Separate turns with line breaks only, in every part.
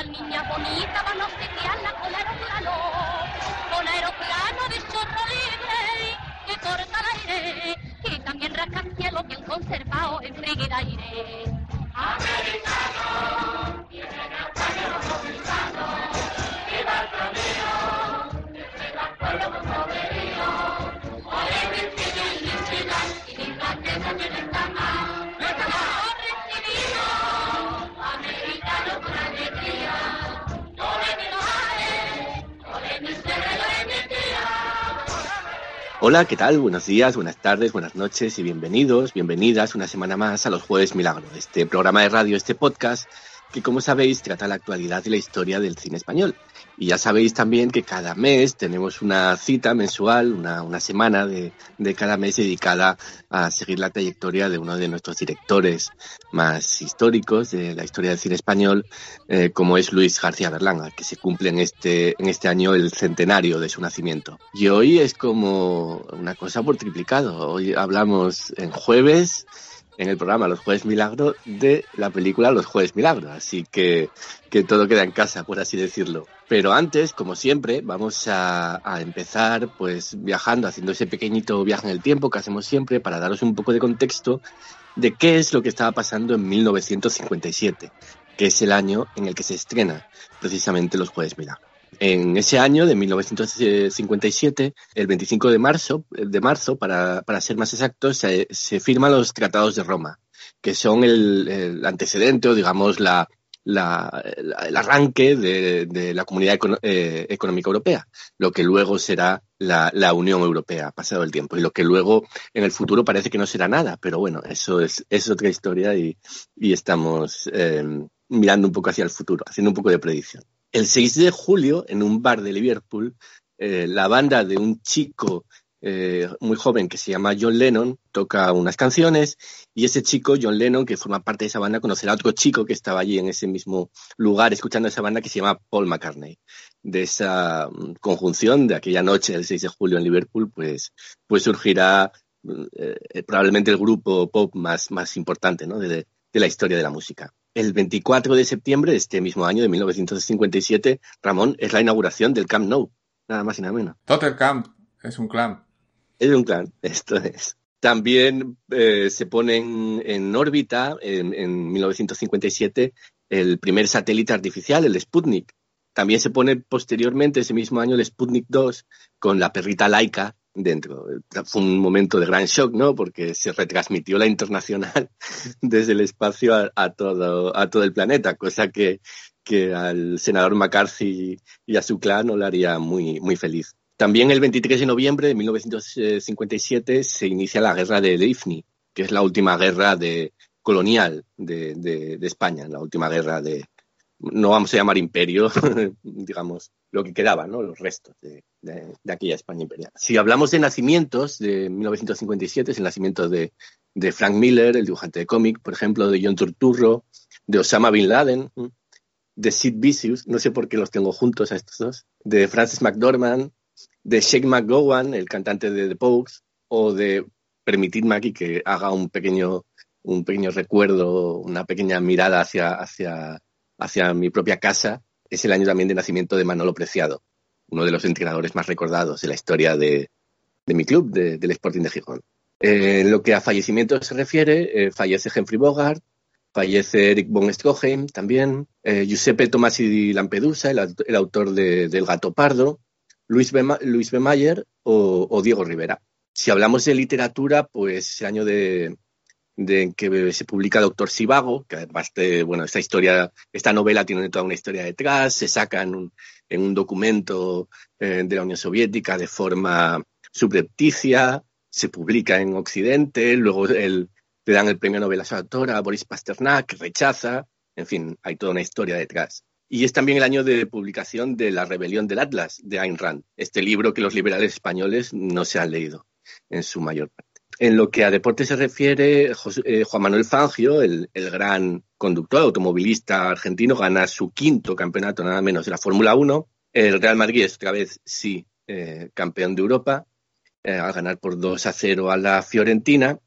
Las niñas bonitas van a obsequiarla con aeroplano. Con aeroplano de chorro libre que corta el aire. Y también rascacielos bien conservado en frígida aire. Americano, viene el pueblo republicano. Viva el camino, viva el pueblo con
Hola, ¿qué tal? Buenos días, buenas tardes, buenas noches y bienvenidos, bienvenidas una semana más a los Jueves Milagro, este programa de radio, este podcast que como sabéis trata la actualidad y la historia del cine español. Y ya sabéis también que cada mes tenemos una cita mensual, una, una semana de, de cada mes dedicada a seguir la trayectoria de uno de nuestros directores más históricos de la historia del cine español, eh, como es Luis García Berlanga, que se cumple en este, en este año el centenario de su nacimiento. Y hoy es como una cosa por triplicado. Hoy hablamos en jueves en el programa Los Jueves Milagro de la película Los Jueves Milagro. Así que, que todo queda en casa, por así decirlo. Pero antes, como siempre, vamos a, a, empezar pues viajando, haciendo ese pequeñito viaje en el tiempo que hacemos siempre para daros un poco de contexto de qué es lo que estaba pasando en 1957, que es el año en el que se estrena precisamente Los Jueves Milagro. En ese año de 1957, el 25 de marzo, de marzo para, ser más exactos, se, se, firman los Tratados de Roma, que son el, antecedente o digamos la, el arranque de, la Comunidad eh, Económica Europea, lo que luego será la, Unión Europea, pasado el tiempo, y lo que luego en el futuro parece que no será nada, pero bueno, eso es, es otra historia y, y estamos eh, mirando un poco hacia el futuro, haciendo un poco de predicción. El 6 de julio, en un bar de Liverpool, eh, la banda de un chico eh, muy joven que se llama John Lennon toca unas canciones y ese chico, John Lennon, que forma parte de esa banda, conocerá a otro chico que estaba allí en ese mismo lugar escuchando esa banda que se llama Paul McCartney. De esa um, conjunción de aquella noche del 6 de julio en Liverpool, pues, pues surgirá eh, probablemente el grupo pop más, más importante de la historia de la música. El 24 de septiembre de este mismo año, de 1957, Ramón, es la inauguración del Camp Nou, nada más y nada menos.
Tottenham es un clan.
Es un clan, esto es. También eh, se pone en, en órbita, en, en, 1957, el primer satélite artificial, el Sputnik. También se pone posteriormente, ese mismo año, el Sputnik 2, con la perrita Laika dentro. Fue un momento de gran shock, ¿no? Porque se retransmitió la internacional desde el espacio a, a todo, a todo el planeta, cosa que, que al senador McCarthy y a su clan le haría muy, muy feliz. También el 23 de noviembre de 1957 se inicia la guerra de Ifni, que es la última guerra de, colonial de, de, de España, la última guerra de, no vamos a llamar imperio, digamos, lo que quedaba, ¿no? Los restos de, de, aquella España imperial. Si hablamos de nacimientos de 1957, es el nacimiento de, de Frank Miller, el dibujante de cómic, por ejemplo, de John Turturro, de Osama Bin Laden, de Sid Vicious, no sé por qué los tengo juntos a estos dos, de Francis McDormand, de Shake McGowan, el cantante de The Pogues, o de permitidme aquí que haga un pequeño, un pequeño recuerdo, una pequeña mirada hacia, hacia, hacia mi propia casa, es el año también de nacimiento de Manolo Preciado, uno de los entrenadores más recordados de la historia de, de mi club, de, del Sporting de Gijón. Eh, en lo que a fallecimientos se refiere, eh, fallece Humphrey Bogart, fallece Eric von Stroheim también, eh, Giuseppe Tomasi Lampedusa, el, autor de, del Gato Pardo, Luis B. Mayer o, Diego Rivera. Si hablamos de literatura, pues el año de, de que se publica Doctor Sivago, que además de, bueno, esta historia, esta novela tiene toda una historia detrás, se saca en un, en un documento eh, de la Unión Soviética de forma subrepticia, se publica en Occidente, luego le dan el premio Nobel a su autora, Boris Pasternak, rechaza, en fin, hay toda una historia detrás. Y es también el año de publicación de La rebelión del Atlas, de Ayn Rand, este libro que los liberales españoles no se han leído en su mayor parte. En lo que a deporte se refiere, eh, Juan Manuel Fangio, el, gran conductor automovilista argentino, gana su quinto campeonato nada menos de la Fórmula 1. El Real Madrid es otra vez, sí, eh, campeón de Europa, eh, al ganar por 2 a 0 a la Fiorentina.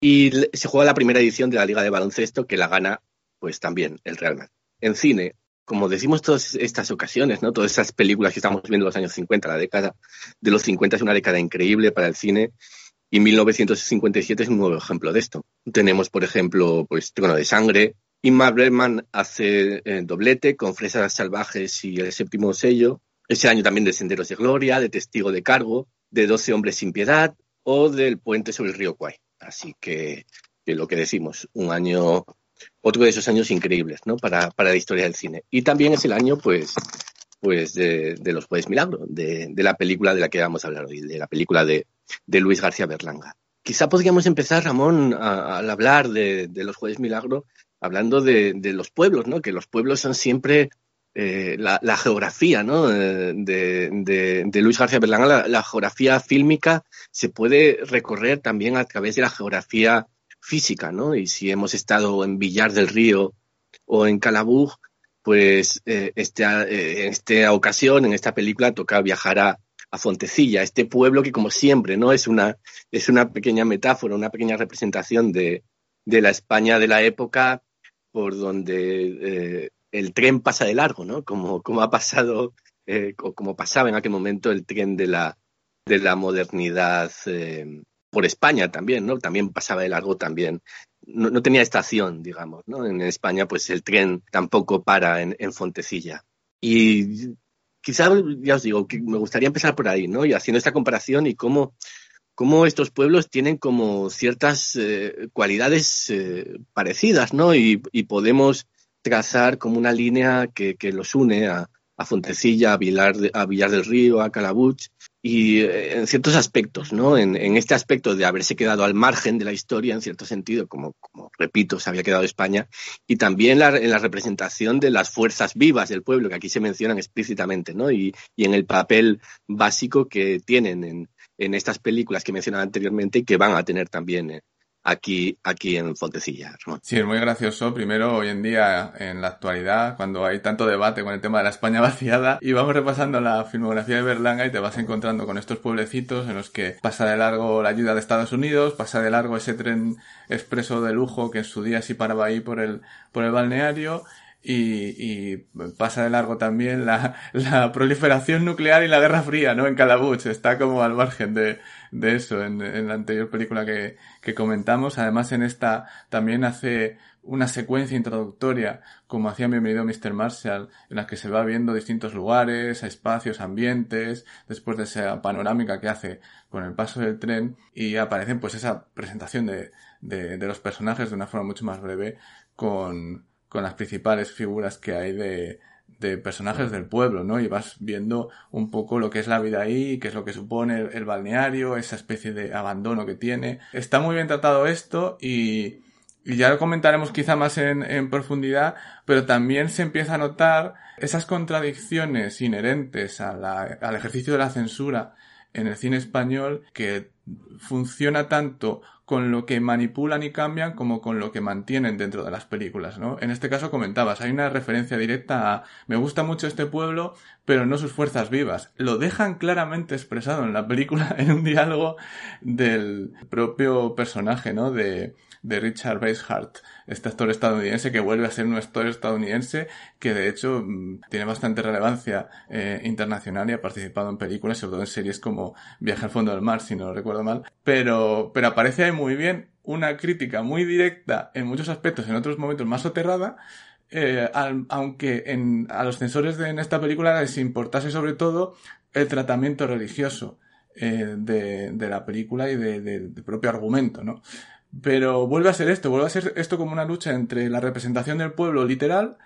Y se juega la primera edición de la Liga de Baloncesto, que la gana, pues también, el Real Madrid. En cine, como decimos todas estas ocasiones, ¿no? Todas esas películas que estamos viendo en los años 50, la década de los 50 es una década increíble para el cine y 1957 es un nuevo ejemplo de esto. Tenemos, por ejemplo, pues Trono de Sangre. Ingmar Bergman hace eh, doblete con Fresas Salvajes y El Séptimo Sello. Ese año también de Senderos de Gloria, de Testigo de Cargo, de Doce Hombres sin Piedad o del Puente sobre el Río Kwai. Así que, que lo que decimos, un año otro de esos años increíbles, ¿no? Para, para la historia del cine. Y también es el año, pues, pues de, los Jueves Milagro, de, de, la película de la que vamos a hablar hoy, de la película de, de Luis García Berlanga. Quizá podríamos empezar, Ramón, al hablar de, los Jueves Milagro, hablando de, los pueblos, ¿no? Que los pueblos son siempre eh, la, la, geografía, ¿no? De, de, Luis García Berlanga, la, la geografía fílmica se puede recorrer también a través de la geografía física, ¿no? Y si hemos estado en Villar del Río o en Calabug, pues eh, este, eh, en esta ocasión, en esta película, toca viajar a, a, Fontecilla, este pueblo que como siempre, ¿no? Es una, es una pequeña metáfora, una pequeña representación de, de la España de la época por donde eh, el tren pasa de largo, ¿no? Como, como ha pasado, como pasaba en aquel momento el tren de la, de la modernidad por España también, ¿no? También pasaba de largo también. No, no, tenía estación, digamos, ¿no? En España, pues el tren tampoco para en, Fontecilla. Y quizá, ya os digo, que me gustaría empezar por ahí, ¿no? Y haciendo esta comparación y cómo, cómo estos pueblos tienen como ciertas eh, cualidades eh, parecidas, ¿no? Y, podemos trazar como una línea que, que los une a, Fontecilla, a de, a Villar del Río, a Calabuch, y eh, en ciertos aspectos, ¿no? En, en, este aspecto de haberse quedado al margen de la historia, en cierto sentido, como, como repito, se había quedado España, y también la, en la representación de las fuerzas vivas del pueblo, que aquí se mencionan explícitamente, ¿no? Y, y en el papel básico que tienen en, en estas películas que mencionaba anteriormente y que van a tener también eh, aquí, aquí en Fontecilla.
Sí, es muy gracioso. Primero, hoy en día, en la actualidad, cuando hay tanto debate con el tema de la España vaciada, y vamos repasando la filmografía de Berlanga y te vas encontrando con estos pueblecitos en los que pasa de largo la ayuda de Estados Unidos, pasa de largo ese tren expreso de lujo que en su día sí paraba ahí por el, por el balneario, y, y, pasa de largo también la, la, proliferación nuclear y la Guerra Fría, ¿no? En Calabuch, está como al margen de, de eso en, en, la anterior película que, que comentamos. Además, en esta también hace una secuencia introductoria, como hacía bienvenido Mr. Marshall, en la que se va viendo distintos lugares, espacios, ambientes, después de esa panorámica que hace con el paso del tren, y aparecen pues esa presentación de, de, de los personajes de una forma mucho más breve con, con las principales figuras que hay de, de personajes del pueblo, ¿no? Y vas viendo un poco lo que es la vida ahí, qué es lo que supone el, el balneario, esa especie de abandono que tiene. Está muy bien tratado esto y, y ya lo comentaremos quizá más en, en, profundidad, pero también se empieza a notar esas contradicciones inherentes a la, al ejercicio de la censura en el cine español que funciona tanto con lo que manipulan y cambian como con lo que mantienen dentro de las películas, ¿no? En este caso comentabas, hay una referencia directa a me gusta mucho este pueblo, pero no sus fuerzas vivas. Lo dejan claramente expresado en la película en un diálogo del propio personaje, ¿no? De, de Richard Basehart, este actor estadounidense que vuelve a ser un actor estadounidense que de hecho mm, tiene bastante relevancia eh, internacional y ha participado en películas, sobre todo en series como Viaje al fondo del mar, si no lo recuerdo mal, pero, pero aparece ahí muy bien una crítica muy directa en muchos aspectos, en otros momentos más soterrada, eh, aunque a los censores de, en esta película les importase sobre todo el tratamiento religioso eh, de, la película y de, de, de propio argumento, ¿no? Pero vuelve a ser esto, vuelve a ser esto como una lucha entre la representación del pueblo literal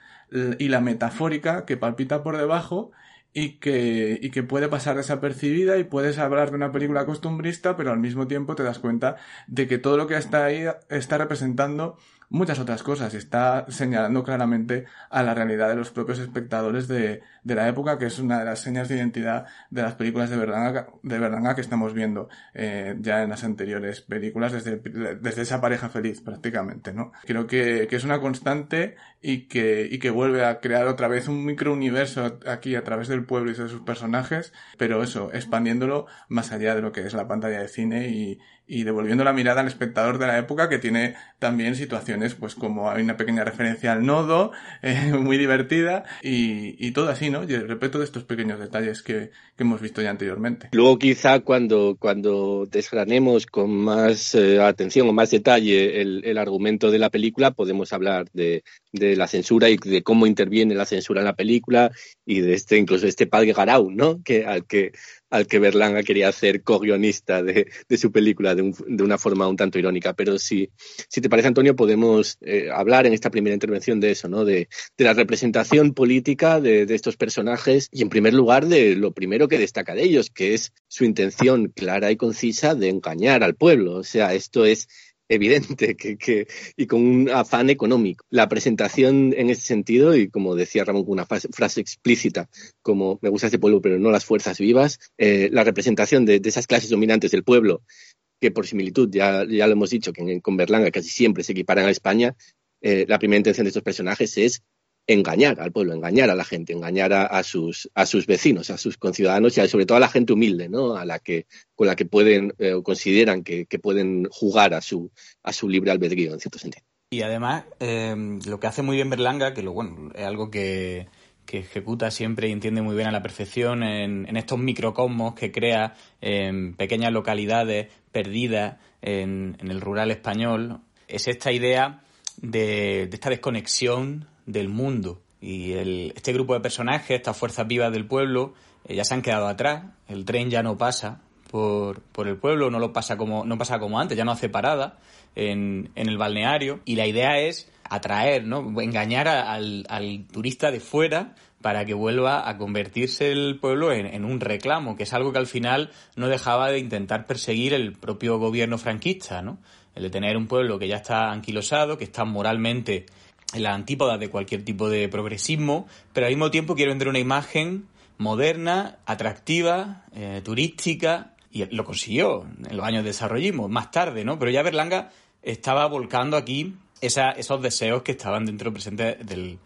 y la metafórica que palpita por debajo y que, y que puede pasar desapercibida y puedes hablar de una película costumbrista, pero al mismo tiempo te das cuenta de que todo lo que está ahí está representando muchas otras cosas. Está señalando claramente a la realidad de los propios espectadores de, de la época, que es una de las señas de identidad de las películas de Berlanga, de Berlanga que estamos viendo eh, ya en las anteriores películas, desde, desde esa pareja feliz prácticamente, ¿no? Creo que, que es una constante y que, y que vuelve a crear otra vez un microuniverso aquí a través del pueblo y de sus personajes, pero eso, expandiéndolo más allá de lo que es la pantalla de cine y, y devolviendo la mirada al espectador de la época que tiene también situaciones pues como hay una pequeña referencia al nodo eh, muy divertida y, y, todo así, ¿no? Y el respeto de estos pequeños detalles que, que, hemos visto ya anteriormente.
Luego quizá cuando, cuando desgranemos con más eh, atención o más detalle el, el, argumento de la película podemos hablar de, de, la censura y de cómo interviene la censura en la película y de este incluso este padre Garau, ¿no? Que, al que al que Berlanga quería hacer co-guionista de, su película de, un, de, una forma un tanto irónica. Pero si, si te parece, Antonio, podemos eh, hablar en esta primera intervención de eso, ¿no? De, de la representación política de, estos personajes y, en primer lugar, de lo primero que destaca de ellos, que es su intención clara y concisa de engañar al pueblo. O sea, esto es evidente que, que, y con un afán económico. La presentación en ese sentido, y como decía Ramón con una frase, explícita, como me gusta este pueblo, pero no las fuerzas vivas, eh, la representación de, de, esas clases dominantes del pueblo, que por similitud, ya, ya lo hemos dicho, que en, con Berlanga casi siempre se equiparan a España, eh, la primera intención de estos personajes es engañar al pueblo, engañar a la gente, engañar a, sus, a sus vecinos, a sus conciudadanos y a, sobre todo a la gente humilde, ¿no? A la que, con la que pueden eh, o consideran que, que, pueden jugar a su, a su libre albedrío, en cierto sentido.
Y además, eh, lo que hace muy bien Berlanga, que lo bueno, es algo que, que ejecuta siempre y entiende muy bien a la perfección en, en estos microcosmos que crea en pequeñas localidades perdidas en, en el rural español, es esta idea de, de esta desconexión del mundo. Y el, este grupo de personajes, estas fuerzas vivas del pueblo, eh, ya se han quedado atrás. El tren ya no pasa por, por el pueblo, no lo pasa como, no pasa como antes, ya no hace parada en, en el balneario. Y la idea es atraer, ¿no? engañar a, al, al, turista de fuera para que vuelva a convertirse el pueblo en, en, un reclamo, que es algo que al final no dejaba de intentar perseguir el propio gobierno franquista, ¿no? El de tener un pueblo que ya está anquilosado, que está moralmente en la antípoda de cualquier tipo de progresismo, pero al mismo tiempo quiero vender una imagen moderna, atractiva, eh, turística, y lo consiguió en los años de desarrollismo, más tarde, ¿no? Pero ya Berlanga estaba volcando aquí esa, esos deseos que estaban dentro presente del,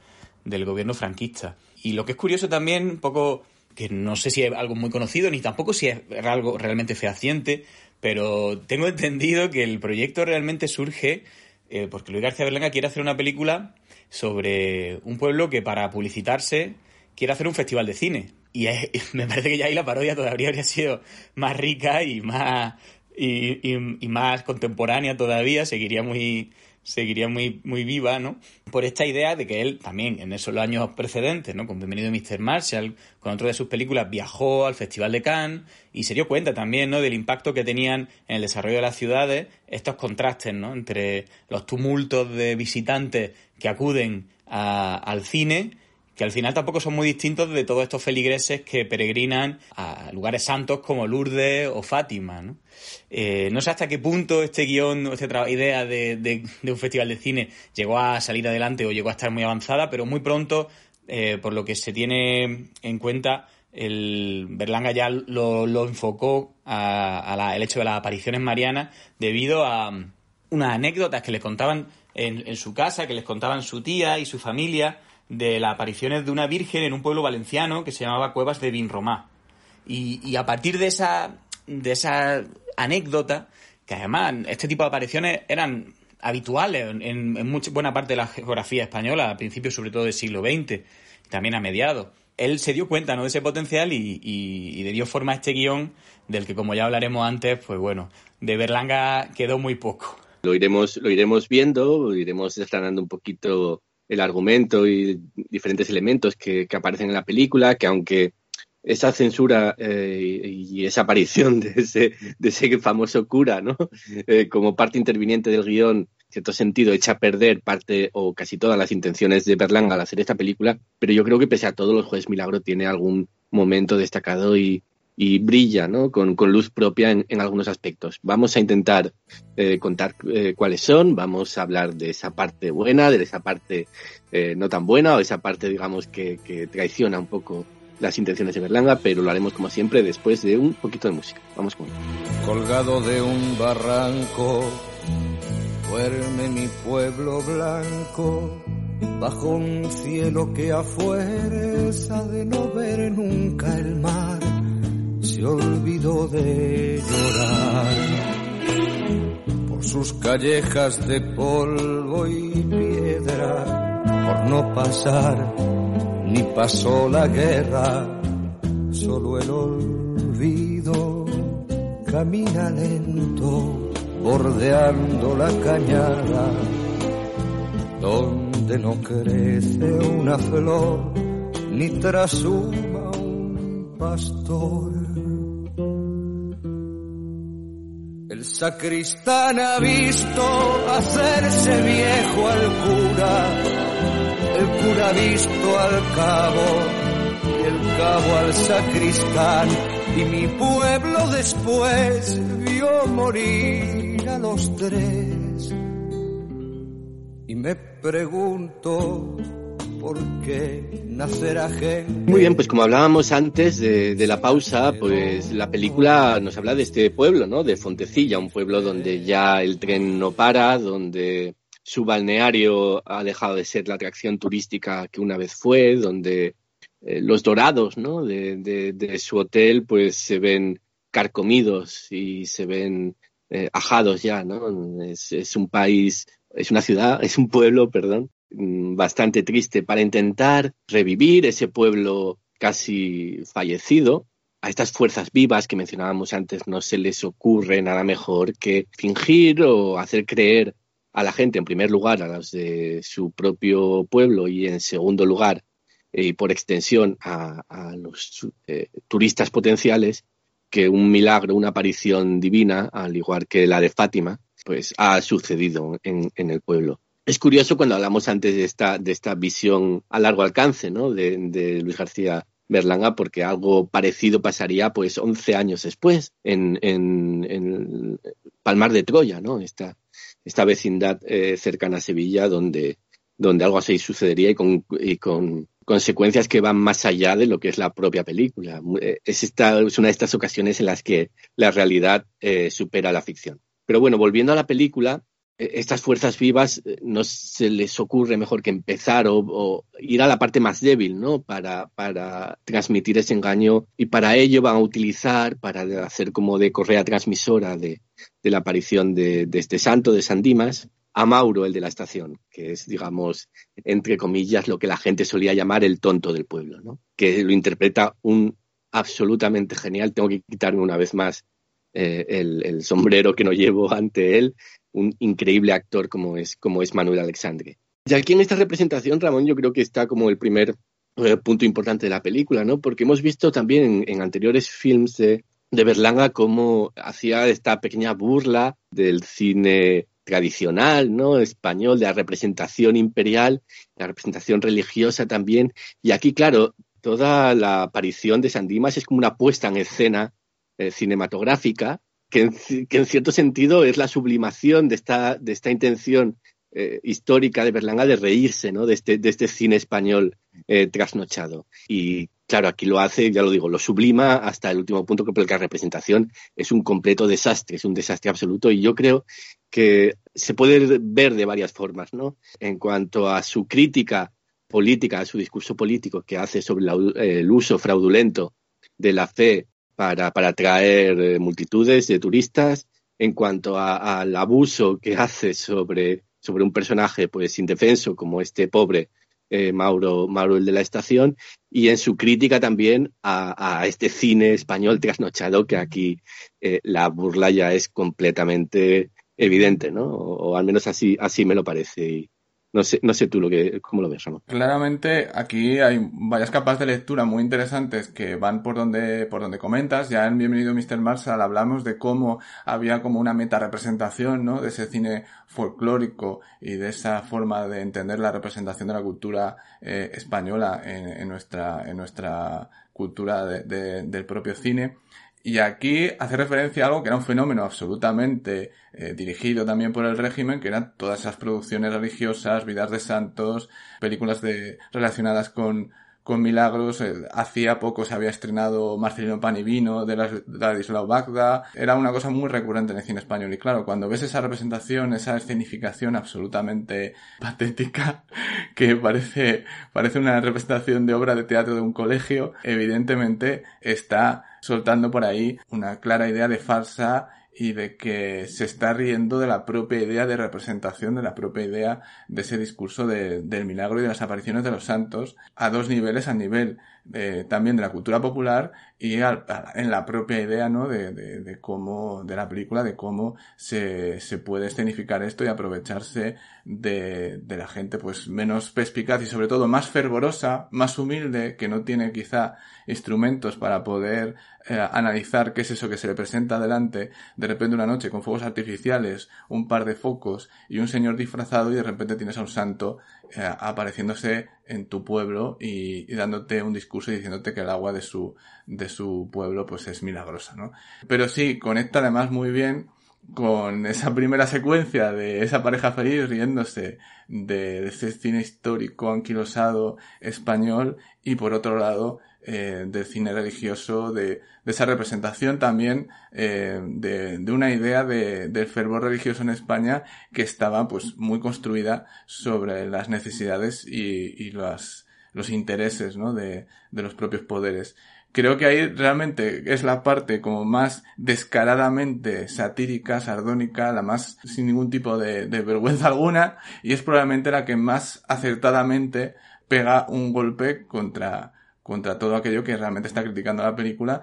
del gobierno franquista. Y lo que es curioso también, un poco, que no sé si es algo muy conocido, ni tampoco si es algo realmente fehaciente, pero tengo entendido que el proyecto realmente surge eh, porque Luis García Berlanga quiere hacer una película sobre un pueblo que para publicitarse quiere hacer un festival de cine. Y me parece que ya ahí la parodia todavía habría sido más rica y más, y más contemporánea todavía, seguiría muy, seguiría muy, muy viva, ¿no? Por esta idea de que él también en esos años precedentes, ¿no? Con Bienvenido Mr. Marshall, con otro de sus películas, viajó al Festival de Cannes y se dio cuenta también, ¿no? Del impacto que tenían en el desarrollo de las ciudades estos contrastes, ¿no? Entre los tumultos de visitantes que acuden a, al cine que al final tampoco son muy distintos de todos estos feligreses que peregrinan a lugares santos como Lourdes o Fátima. ¿no? Eh, sé hasta qué punto este guion, esta idea de, un festival de cine llegó a salir adelante o llegó a estar muy avanzada, pero muy pronto, eh, por lo que se tiene en cuenta, el Berlanga ya lo, enfocó a, hecho de las apariciones marianas debido a unas anécdotas que les contaban en su casa, que les contaban su tía y su familia de las apariciones de una virgen en un pueblo valenciano que se llamaba Cuevas de Vinromá. Y, y a partir de esa, de esa anécdota, que además este tipo de apariciones eran habituales en, en mucha, buena parte de la geografía española, a principios sobre todo del siglo XX, también a mediados. Él se dio cuenta ¿no? de ese potencial y, y, y le dio forma a este guion, del que como ya hablaremos antes, pues bueno, de Berlanga quedó muy poco.
Lo iremos, lo iremos viendo, iremos desgranando un poquito el argumento y diferentes elementos que, aparecen en la película, que aunque esa censura eh, y esa aparición de ese, de ese famoso cura, ¿no? Eh, como parte interviniente del guion, en cierto sentido, echa a perder parte o casi todas las intenciones de Berlanga al hacer esta película, pero yo creo que pese a todo, Los Jueves Milagro tiene algún momento destacado y, y brilla ¿no? con, con, luz propia en, en, algunos aspectos. Vamos a intentar eh, contar eh, cuáles son, vamos a hablar de esa parte buena, de esa parte eh, no tan buena o esa parte, digamos, que, que, traiciona un poco las intenciones de Berlanga, pero lo haremos como siempre después de un poquito de música. Vamos con
Colgado de un barranco, duerme mi pueblo blanco bajo un cielo que afuera de no ver nunca el mar se olvidó de llorar por sus callejas de polvo y piedra, por no pasar ni pasó la guerra, solo el olvido camina lento, bordeando la cañada, donde no crece una flor, ni trasuma un pastor. El sacristán ha visto hacerse viejo al cura, el cura ha visto al cabo, y el cabo al sacristán, y mi pueblo después vio morir a los tres. Y me pregunto
Muy bien, pues como hablábamos antes de, la pausa, pues la película nos habla de este pueblo, ¿no? De Fontecilla, un pueblo donde ya el tren no para, donde su balneario ha dejado de ser la atracción turística que una vez fue, donde eh, los dorados, ¿no? De, su hotel, pues se ven carcomidos y se ven eh, ajados ya, ¿no? Es un país, es una ciudad, es un pueblo, perdón, bastante triste para intentar revivir ese pueblo casi fallecido. A estas fuerzas vivas que mencionábamos antes no se les ocurre nada mejor que fingir o hacer creer a la gente, en primer lugar, a los de su propio pueblo y en segundo lugar, eh, y por extensión, a, a los eh, turistas potenciales, que un milagro, una aparición divina, al igual que la de Fátima, pues ha sucedido en, en el pueblo. Es curioso cuando hablamos antes de esta, de esta visión a largo alcance ¿no? de, Luis García Berlanga, porque algo parecido pasaría pues 11 años después en, en, en Palmar de Troya, ¿no? esta, esta vecindad eh, cercana a Sevilla donde, donde algo así sucedería y con, y con consecuencias que van más allá de lo que es la propia película. Es, esta, es una de estas ocasiones en las que la realidad eh, supera la ficción. Pero bueno, volviendo a la película, estas fuerzas vivas no se les ocurre mejor que empezar o, ir a la parte más débil, ¿no? Para, transmitir ese engaño y para ello van a utilizar, para hacer como de correa transmisora de, la aparición de, este santo, de San Dimas, a Mauro, el de la estación, que es, digamos, entre comillas, lo que la gente solía llamar el tonto del pueblo, ¿no? Que lo interpreta un absolutamente genial. Tengo que quitarme una vez más eh, el sombrero que no llevo ante él un increíble actor como es, como es Manuel Alexandre. Y aquí en esta representación, Ramón, yo creo que está como el primer eh, punto importante de la película, ¿no? Porque hemos visto también en, anteriores films de, de, Berlanga cómo hacía esta pequeña burla del cine tradicional, ¿no? Español, de la representación imperial, la representación religiosa también. Y aquí, claro, toda la aparición de Sandimas es como una puesta en escena eh, cinematográfica que en, que en, cierto sentido es la sublimación de esta, de esta intención eh, histórica de Berlanga de reírse ¿no? de, este, de este cine español eh, trasnochado. Y claro, aquí lo hace, ya lo digo, lo sublima hasta el último punto, que la representación es un completo desastre, es un desastre absoluto. Y yo creo que se puede ver de varias formas, ¿no? En cuanto a su crítica política, a su discurso político que hace sobre la, el uso fraudulento de la fe para, para atraer eh, multitudes de turistas en cuanto a, al abuso que hace sobre, sobre un personaje pues indefenso como este pobre eh, Mauro, Mauro el de la estación y en su crítica también a, este cine español trasnochado que aquí eh, la burla ya es completamente evidente, ¿no? O, o, al menos así, así me lo parece. Y, no sé, no sé tú lo que, cómo lo ves, Ramón.
Claramente aquí hay varias capas de lectura muy interesantes que van por donde, por donde comentas. Ya en Bienvenido Mr. Marshall hablamos de cómo había como una meta representación, ¿no? De ese cine folclórico y de esa forma de entender la representación de la cultura eh, española en, en, nuestra, en nuestra cultura de- de- del propio cine. Y aquí hace referencia a algo que era un fenómeno absolutamente eh, dirigido también por el régimen, que eran todas esas producciones religiosas, vidas de santos, películas de, relacionadas con, milagros. Eh, hacía poco se había estrenado Marcelino Pan y Vino de Las- de Ladislao Bagda. Era una cosa muy recurrente en el cine español. Y claro, cuando ves esa representación, esa escenificación absolutamente patética, que parece, parece una representación de obra de teatro de un colegio, evidentemente está soltando por ahí una clara idea de farsa y de que se está riendo de la propia idea de representación, de la propia idea de ese discurso de- del milagro y de las apariciones de los santos a dos niveles, a nivel eh, también de la cultura popular y al- en la propia idea ¿no? de, de- de cómo, de la película, de cómo se, se puede escenificar esto y aprovecharse de, de la gente pues menos perspicaz y sobre todo más fervorosa, más humilde, que no tiene quizá instrumentos para poder eh, analizar qué es eso que se le presenta delante, de repente una noche con fuegos artificiales, un par de focos y un señor disfrazado y de repente tienes a un santo eh, apareciéndose en tu pueblo y, dándote un discurso y diciéndote que el agua de su, de su pueblo pues es milagrosa, ¿no? Pero sí, conecta además muy bien con esa primera secuencia de esa pareja feliz riéndose de, de ese cine histórico anquilosado español y por otro lado eh, del cine religioso, de, de esa representación también eh, de, de una idea de, del fervor religioso en España que estaba pues muy construida sobre las necesidades y, y las, los intereses ¿no? de, de los propios poderes. Creo que ahí realmente es la parte como más descaradamente satírica, sardónica, la más sin ningún tipo de, de vergüenza alguna, y es probablemente la que más acertadamente pega un golpe contra, contra todo aquello que realmente está criticando la película.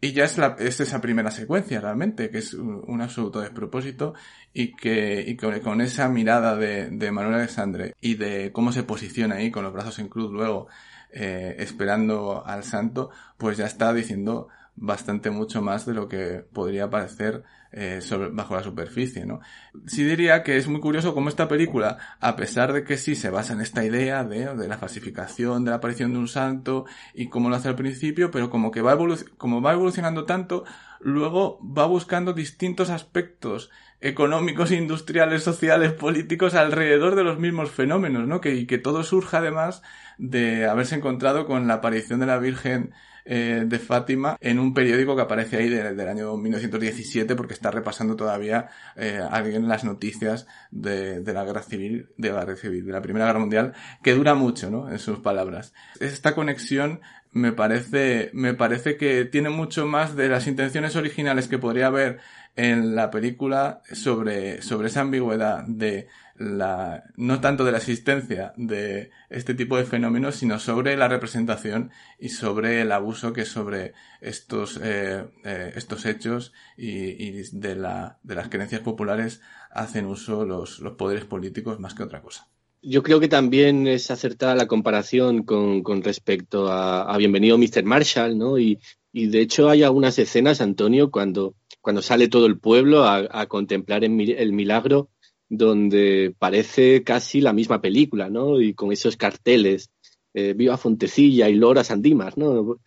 Y ya es, la, es esa primera secuencia realmente, que es un, absoluto despropósito y que, y con, con esa mirada de, de Manuel Alexandre y de cómo se posiciona ahí con los brazos en cruz luego, eh, esperando al santo, pues ya está diciendo bastante mucho más de lo que podría parecer eh, bajo la superficie, ¿no? Sí diría que es muy curioso cómo esta película, a pesar de que sí se basa en esta idea de, la falsificación, de la aparición de un santo y cómo lo hace al principio, pero como que va, como va evolucionando tanto, luego va buscando distintos aspectos económicos, industriales, sociales, políticos alrededor de los mismos fenómenos, ¿no? Que, y que todo surja además de haberse encontrado con la aparición de la Virgen eh, de Fátima en un periódico que aparece ahí de, del año 1917 porque está repasando todavía eh, alguien las noticias de, de, la guerra civil, de la guerra civil, de la Primera Guerra Mundial, que dura mucho, ¿no? En sus palabras. Esta conexión me parece, me parece que tiene mucho más de las intenciones originales que podría haber en la película sobre, sobre esa ambigüedad de la, no tanto de la existencia de este tipo de fenómenos, sino sobre la representación y sobre el abuso que sobre estos, eh, eh, estos hechos y, de, la, de las creencias populares hacen uso los, los poderes políticos más que otra cosa.
Yo creo que también es acertada la comparación con, con respecto a, Bienvenido Mr. Marshall, ¿no? Y, y, de hecho hay algunas escenas, Antonio, cuando, cuando sale todo el pueblo a, a contemplar el, milagro, donde parece casi la misma película, ¿no? Y con esos carteles, eh, Viva Fontecilla y Lora Sandimas, ¿no?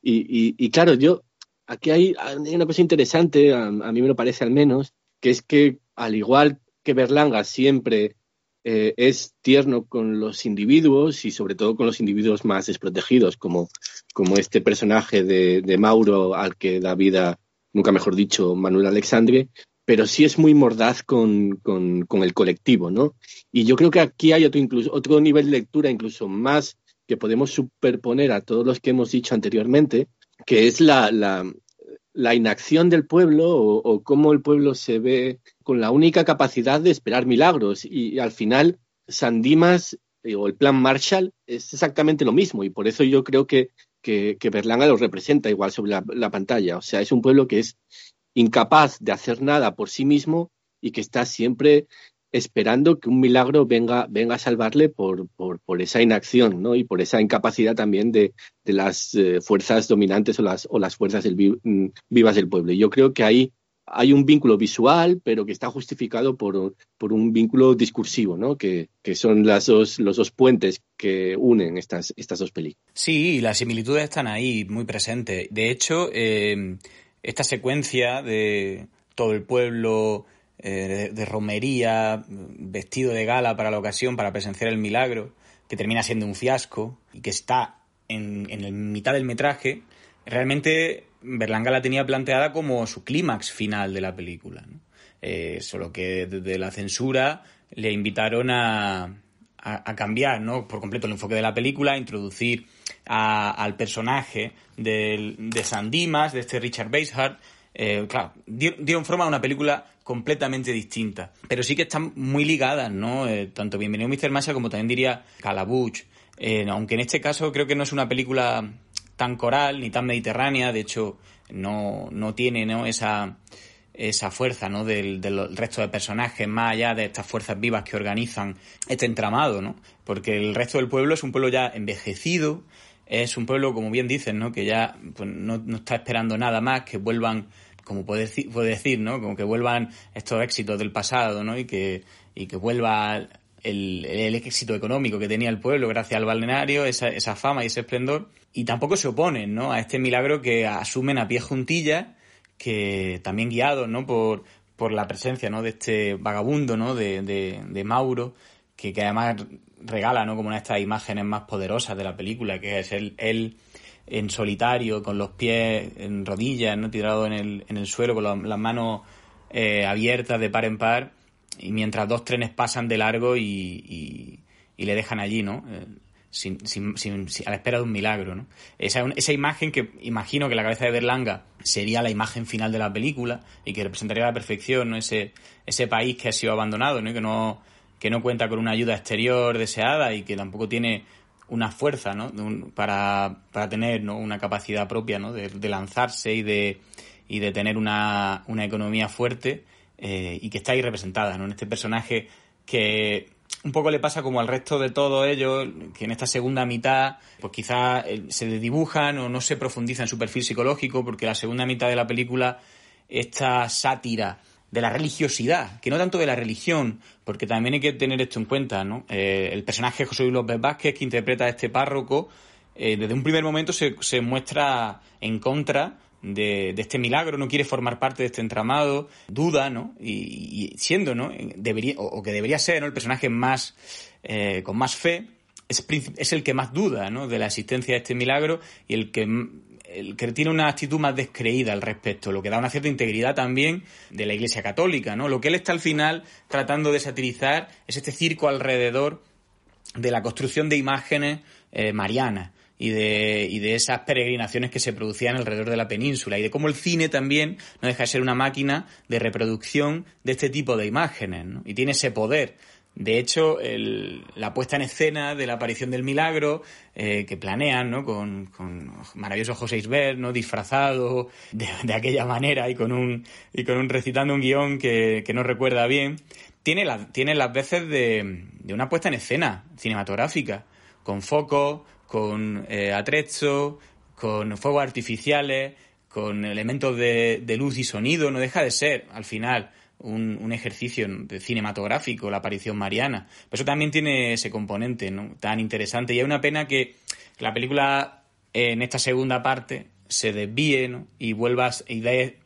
Y, y, claro, yo, aquí hay, hay una cosa interesante, a, a mí me lo parece al menos, que es que al igual que Berlanga siempre eh, es tierno con los individuos y sobre todo con los individuos más desprotegidos, como, como este personaje de, de, Mauro al que da vida, nunca mejor dicho, Manuel Alexandre, pero sí es muy mordaz con, con, el colectivo, ¿no? Y yo creo que aquí hay otro, incluso, otro nivel de lectura incluso más que podemos superponer a todos los que hemos dicho anteriormente, que es la, la, inacción del pueblo o, cómo el pueblo se ve con la única capacidad de esperar milagros. Y, al final, San Dimas eh, o el plan Marshall es exactamente lo mismo. Y por eso yo creo que, que, que Berlanga lo representa igual sobre la, pantalla. O sea, es un pueblo que es incapaz de hacer nada por sí mismo y que está siempre esperando que un milagro venga, venga a salvarle por, por, esa inacción ¿no? y por esa incapacidad también de, de las eh, fuerzas dominantes o las, o las fuerzas del vi, vivas del pueblo. Y yo creo que ahí hay un vínculo visual, pero que está justificado por, por un vínculo discursivo, ¿no? Que, que son las dos, los dos puentes que unen estas, estas dos películas.
Sí, las similitudes están ahí, muy presentes. De hecho, eh, esta secuencia de todo el pueblo eh, de, romería, vestido de gala para la ocasión, para presenciar el milagro, que termina siendo un fiasco y que está en, en el mitad del metraje, realmente Berlanga la tenía planteada como su clímax final de la película. Eh, solo que desde la censura le invitaron a, a, a, cambiar ¿no? por completo el enfoque de la película, a introducir a, al personaje de, de San Dimas, de este Richard Basehart. Eh, claro, dieron forma a una película completamente distinta. Pero sí que están muy ligadas, ¿no? Eh, tanto Bienvenido Mr. Marshall como también diría Calabuch. Eh, aunque en este caso creo que no es una película tan coral ni tan mediterránea, de hecho no, no tiene ¿no? esa esa fuerza ¿no? Del, del, resto de personajes, más allá de estas fuerzas vivas que organizan este entramado, ¿no? Porque el resto del pueblo es un pueblo ya envejecido, es un pueblo, como bien dicen, ¿no? Que ya pues, no, no, está esperando nada más, que vuelvan, como puede decir, ¿no? Como que vuelvan estos éxitos del pasado, ¿no? Y que, y que vuelva el, el, éxito económico que tenía el pueblo gracias al balneario, esa, esa fama y ese esplendor. Y tampoco se oponen, ¿no? A este milagro que asumen a pie juntillas que también guiado ¿no? por, por la presencia ¿no? de este vagabundo ¿no? de, de, de Mauro, que, que, además regala ¿no? como una de estas imágenes más poderosas de la película, que es él, él en solitario, con los pies en rodillas, ¿no? tirado en el, en el suelo, con la, las manos eh, abiertas de par en par, y mientras dos trenes pasan de largo y, y, y le dejan allí, ¿no? Sin, sin, sin, a la espera de un milagro. ¿no? Esa, esa imagen que imagino que la cabeza de Berlanga sería la imagen final de la película y que representaría a la perfección ¿no? ese, ese país que ha sido abandonado ¿no? y que no, que no cuenta con una ayuda exterior deseada y que tampoco tiene una fuerza ¿no? para, para tener ¿no? una capacidad propia ¿no? de, de lanzarse y de, y de tener una, una economía fuerte eh, y que está ahí representada ¿no? en este personaje que un poco le pasa como al resto de todos ellos, que en esta segunda mitad, pues quizás se dibujan o no se profundiza en su perfil psicológico, porque la segunda mitad de la película, esta sátira de la religiosidad, que no tanto de la religión, porque también hay que tener esto en cuenta, ¿no? Eh, el personaje José Luis López Vázquez, que interpreta a este párroco, eh, desde un primer momento se, se muestra en contra de, este milagro, no quiere formar parte de este entramado, duda, ¿no? Y, siendo, ¿no? Debería, o, o, que debería ser, ¿no? El personaje más, eh, con más fe, es, es, el que más duda, ¿no? De la existencia de este milagro y el que, el que tiene una actitud más descreída al respecto, lo que da una cierta integridad también de la Iglesia Católica, ¿no? Lo que él está al final tratando de satirizar es este circo alrededor de la construcción de imágenes eh, marianas y de, y de esas peregrinaciones que se producían alrededor de la península y de cómo el cine también no deja de ser una máquina de reproducción de este tipo de imágenes y tiene ese poder. De hecho, el, la puesta en escena de la aparición del milagro eh, que planean, ¿no? Con, con maravilloso José Isbert, ¿no? Disfrazado de, aquella manera y con un, y con un recitando un guion que, que no recuerda bien, tiene, tiene las veces de, de una puesta en escena cinematográfica, con foco, con eh, atrezzo, con fuegos artificiales, con elementos de, de, luz y sonido, no deja de ser, al final, un, ejercicio cinematográfico, la aparición mariana. Pero eso también tiene ese componente ¿no? tan interesante y es una pena que la película en esta segunda parte se desvíe ¿no? y vuelvas y dé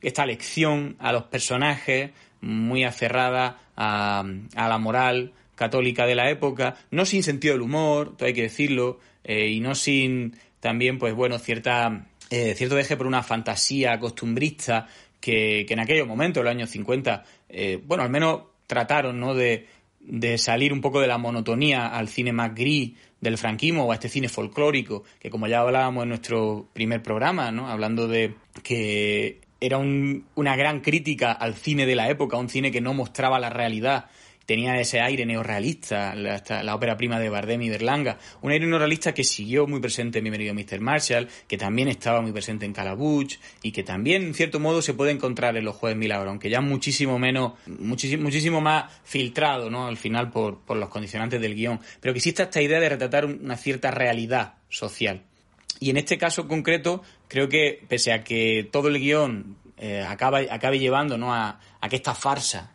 esta lección a los personajes muy aferrada a, a la moral católica de la época, no sin sentido del humor, todo hay que decirlo, eh, y no sin también, pues bueno, cierta, eh, cierto deje por una fantasía costumbrista que, que en aquellos momentos, en los años 50, eh, bueno, al menos trataron, ¿no? De, de salir un poco de la monotonía al cine más gris del franquismo o a este cine folclórico, que como ya hablábamos en nuestro primer programa, ¿no? Hablando de que era un, una gran crítica al cine de la época, un cine que no mostraba la realidad tenía ese aire neorrealista, la, la, ópera prima de Bardem y Berlanga, un aire neorrealista que siguió muy presente en Bienvenido Mr. Marshall, que también estaba muy presente en Calabuch y que también, en cierto modo, se puede encontrar en Los Jueves Milagro, aunque ya muchísimo menos, muchísimo, muchísimo más filtrado, ¿no? Al final por, por los condicionantes del guion, pero que existe esta idea de retratar una cierta realidad social. Y en este caso concreto, creo que, pese a que todo el guion eh, acabe, acabe llevando ¿no? a, a que esta farsa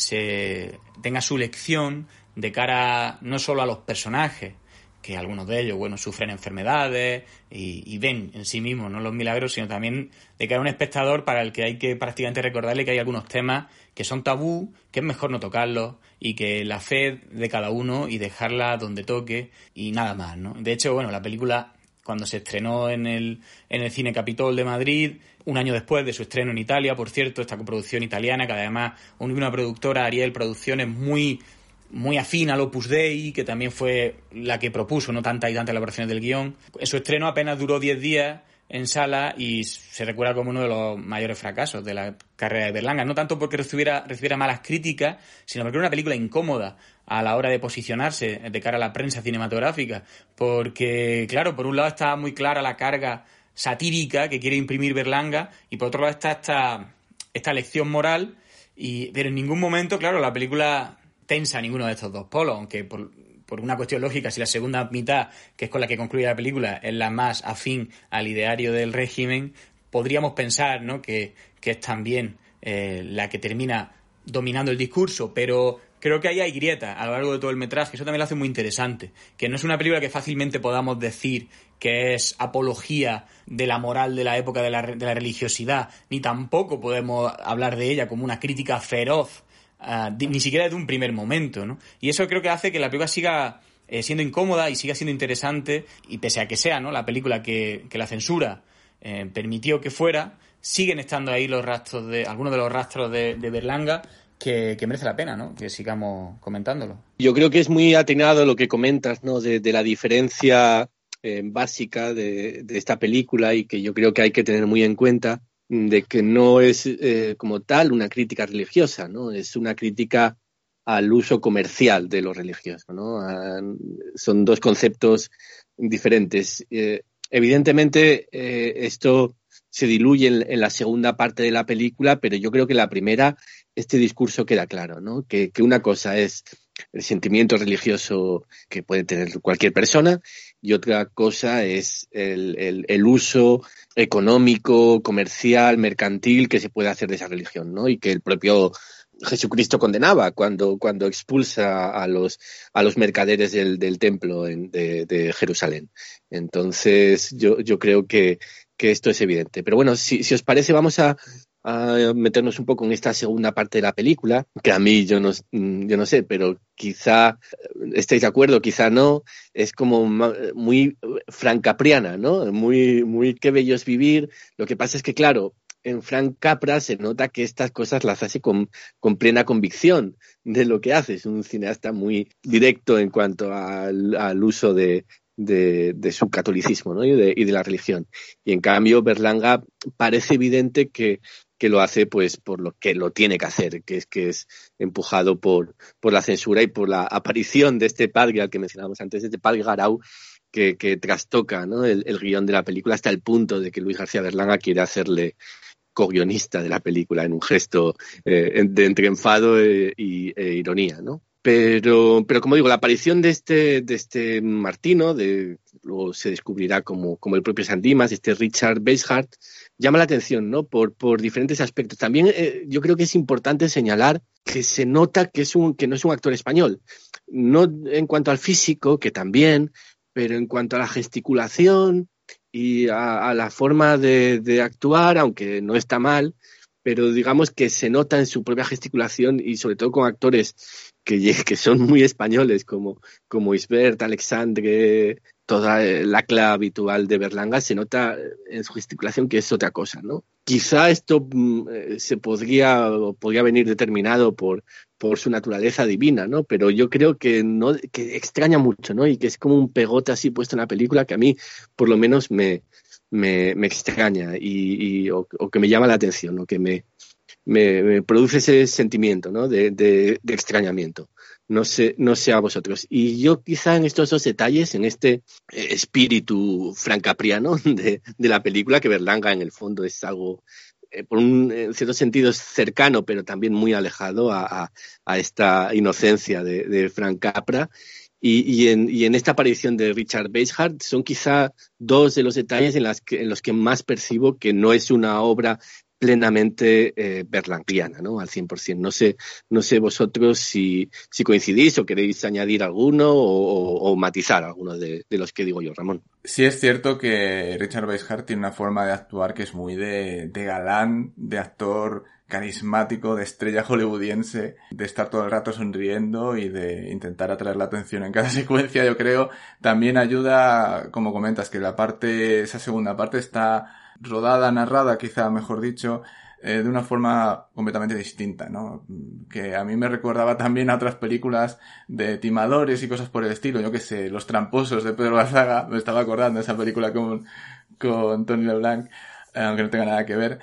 se tenga su lección de cara no solo a los personajes, que algunos de ellos, bueno, sufren enfermedades y, ven en sí mismos no los milagros, sino también de cara a un espectador para el que hay que prácticamente recordarle que hay algunos temas que son tabú, que es mejor no tocarlos y que la fe de cada uno y dejarla donde toque y nada más, ¿no? De hecho, bueno, la película cuando se estrenó en el, en el Cine Capitol de Madrid, un año después de su estreno en Italia, por cierto, esta coproducción italiana, que además una productora, Ariel Producciones, muy muy afín al Opus Dei, que también fue la que propuso no tanta y tanta elaboraciones del guion. Su estreno apenas duró 10 días en sala y se recuerda como uno de los mayores fracasos de la carrera de Berlanga. No tanto porque recibiera, recibiera malas críticas, sino porque era una película incómoda a la hora de posicionarse de cara a la prensa cinematográfica. Porque, claro, por un lado está muy clara la carga satírica que quiere imprimir Berlanga y por otro lado está esta, esta lección moral. Y, pero en ningún momento, claro, la película tensa ninguno de estos dos polos, aunque por, por, una cuestión lógica, si la segunda mitad, que es con la que concluye la película, es la más afín al ideario del régimen, podríamos pensar ¿no? que, que es también eh, la que termina dominando el discurso, pero creo que ahí hay grieta a lo largo de todo el metraje, eso también lo hace muy interesante, que no es una película que fácilmente podamos decir que es apología de la moral de la época de la, de la religiosidad, ni tampoco podemos hablar de ella como una crítica feroz Uh, ni siquiera desde un primer momento, ¿no? Y eso creo que hace que la película siga eh, siendo incómoda y siga siendo interesante, y pese a que sea, ¿no? La película que, que la censura eh, permitió que fuera, siguen estando ahí los rastros de, algunos de los rastros de, de Berlanga, que, merece la pena, ¿no? Que sigamos comentándolo.
Yo creo que es muy atinado lo que comentas, ¿no? De, la diferencia eh, básica de, esta película y que yo creo que hay que tener muy en cuenta de que no es eh, como tal una crítica religiosa, ¿no? Es una crítica al uso comercial de lo religioso, ¿no? Son dos conceptos diferentes. Eh, evidentemente, eh, esto se diluye en, en, la segunda parte de la película, pero yo creo que la primera, este discurso queda claro, ¿no? Que, una cosa es el sentimiento religioso que puede tener cualquier persona y otra cosa es el, uso económico, comercial, mercantil que se puede hacer de esa religión, ¿no? Y que el propio Jesucristo condenaba cuando, expulsa a los, a los mercaderes del, templo en, de, Jerusalén. Entonces, yo, creo que, esto es evidente. Pero bueno, si os parece, vamos a, a meternos un poco en esta segunda parte de la película, que a mí yo no, yo no sé, pero quizá estéis de acuerdo, quizá no, es como muy francapriana, ¿no? Muy, muy qué bello es vivir. Lo que pasa es que, claro, en Frank Capra se nota que estas cosas las hace con, con plena convicción de lo que hace. Es un cineasta muy directo en cuanto al, uso de, de, su catolicismo ¿no? y, de, la religión. Y en cambio, Berlanga parece evidente que, que lo hace pues por lo que lo tiene que hacer, que es que es empujado por, por la censura y por la aparición de este padre al que mencionábamos antes, este padre Garau, que, trastoca el, el, guion de la película hasta el punto de que Luis García Berlanga quiere hacerle co-guionista de la película en un gesto eh, de entre enfado e, e ironía, ¿no? Pero, pero como digo, la aparición de este, de este Martino, de, luego se descubrirá como, como el propio Sandimas, este Richard Basehart, llama la atención, ¿no? Por, por diferentes aspectos. También eh, yo creo que es importante señalar que se nota que, es un, que no es un actor español. No en cuanto al físico, que también, pero en cuanto a la gesticulación y a, a la forma de actuar, aunque no está mal, pero digamos que se nota en su propia gesticulación y sobre todo con actores que, que son muy españoles, como, como Isbert, Alexandre, toda la clave habitual de Berlanga, se nota en su gesticulación que es otra cosa, ¿no? Quizá esto mm, se podría, podría venir determinado por, por su naturaleza divina, ¿no? Pero yo creo que no, que extraña mucho, ¿no? Y que es como un pegote así puesto en la película que a mí, por lo menos, me, me, me extraña y, y o, o, que me llama la atención, o que me, me, produce ese sentimiento de, extrañamiento. No sé, no sé a vosotros. Y yo quizá en estos dos detalles, en este espíritu francapriano de, de la película, que Berlanga en el fondo es algo eh, por un en cierto sentido cercano, pero también muy alejado a, esta inocencia de, Frank Capra. Y, en, esta aparición de Richard Basehart son quizá dos de los detalles en, en los que más percibo que no es una obra plenamente eh, berlanguiana, ¿no? Al 100%. No sé, no sé vosotros si, si coincidís o queréis añadir alguno o, o, matizar alguno de, de, los que digo yo, Ramón.
Sí es cierto que Richard Weishart tiene una forma de actuar que es muy de, de galán, de actor carismático, de estrella hollywoodiense, de estar todo el rato sonriendo y de intentar atraer la atención en cada secuencia, yo creo, también ayuda, como comentas, que la parte, esa segunda parte está rodada, narrada, quizá mejor dicho, eh, de una forma completamente distinta, ¿no? Que a mí me recordaba también a otras películas de timadores y cosas por el estilo, yo que sé, Los tramposos de Pedro Bazaga, me estaba acordando de esa película con, con Tony LeBlanc, eh, aunque no tenga nada que ver,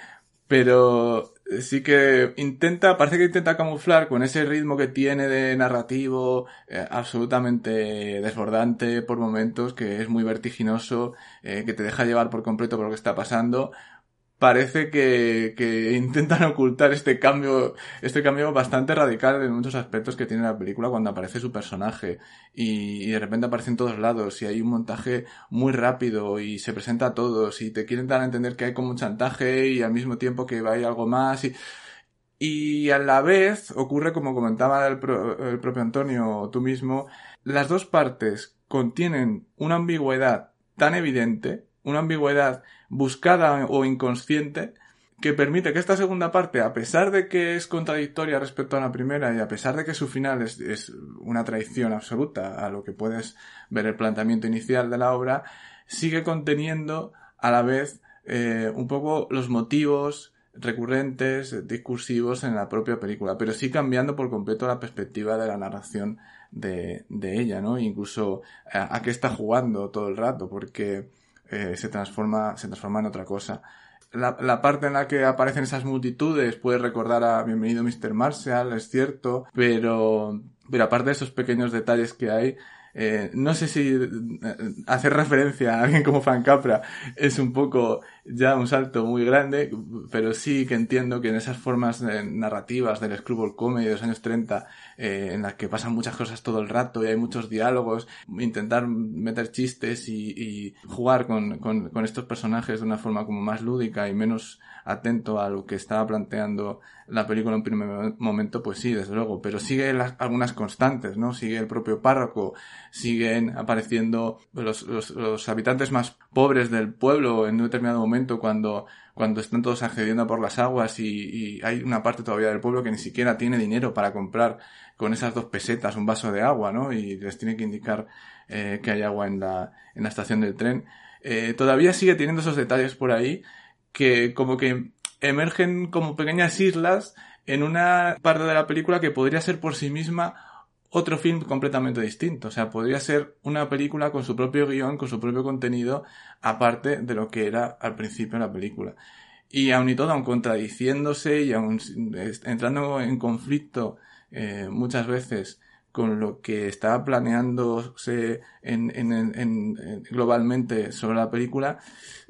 pero sí que intenta, parece que intenta camuflar con ese ritmo que tiene de narrativo eh, absolutamente desbordante por momentos, que es muy vertiginoso, eh, que te deja llevar por completo por lo que está pasando, parece que, que, intentan ocultar este cambio, este cambio bastante radical en muchos aspectos que tiene la película cuando aparece su personaje. Y, de repente aparece en todos lados y hay un montaje muy rápido y se presenta a todos y te quieren dar a entender que hay como un chantaje y al mismo tiempo que hay algo más y, y a la vez ocurre como comentaba el, pro, el propio Antonio tú mismo, las dos partes contienen una ambigüedad tan evidente una ambigüedad buscada o inconsciente que permite que esta segunda parte, a pesar de que es contradictoria respecto a la primera y a pesar de que su final es, una traición absoluta a lo que puedes ver el planteamiento inicial de la obra, sigue conteniendo a la vez eh, un poco los motivos recurrentes, discursivos en la propia película, pero sí cambiando por completo la perspectiva de la narración de, de ella, ¿no? Incluso a, a qué está jugando todo el rato, porque eh, se transforma, se transforma en otra cosa. La, la, parte en la que aparecen esas multitudes puede recordar a Bienvenido Mr. Marshall, es cierto, pero, pero aparte de esos pequeños detalles que hay, eh, no sé si eh, hacer referencia a alguien como Frank Capra es un poco ya un salto muy grande, pero sí que entiendo que en esas formas narrativas del screwball comedy de los años 30, eh, en las que pasan muchas cosas todo el rato y hay muchos diálogos, intentar meter chistes y, jugar con, estos personajes de una forma como más lúdica y menos atento a lo que estaba planteando la película en un primer momento, pues sí, desde luego, pero sigue algunas constantes, ¿no? Sigue el propio párroco, siguen apareciendo los, los, los, habitantes más pobres del pueblo en un determinado momento cuando, cuando están todos accediendo por las aguas y, hay una parte todavía del pueblo que ni siquiera tiene dinero para comprar con esas dos pesetas un vaso de agua, ¿no? Y les tiene que indicar eh, que hay agua en la, en la estación del tren. Eh, todavía sigue teniendo esos detalles por ahí que como que emergen como pequeñas islas en una parte de la película que podría ser por sí misma otro film completamente distinto. O sea, podría ser una película con su propio guion, con su propio contenido, aparte de lo que era al principio la película. Y aun y todo, aun contradiciéndose y aun entrando en conflicto eh, muchas veces con lo que estaba planeándose en, en, en, globalmente sobre la película,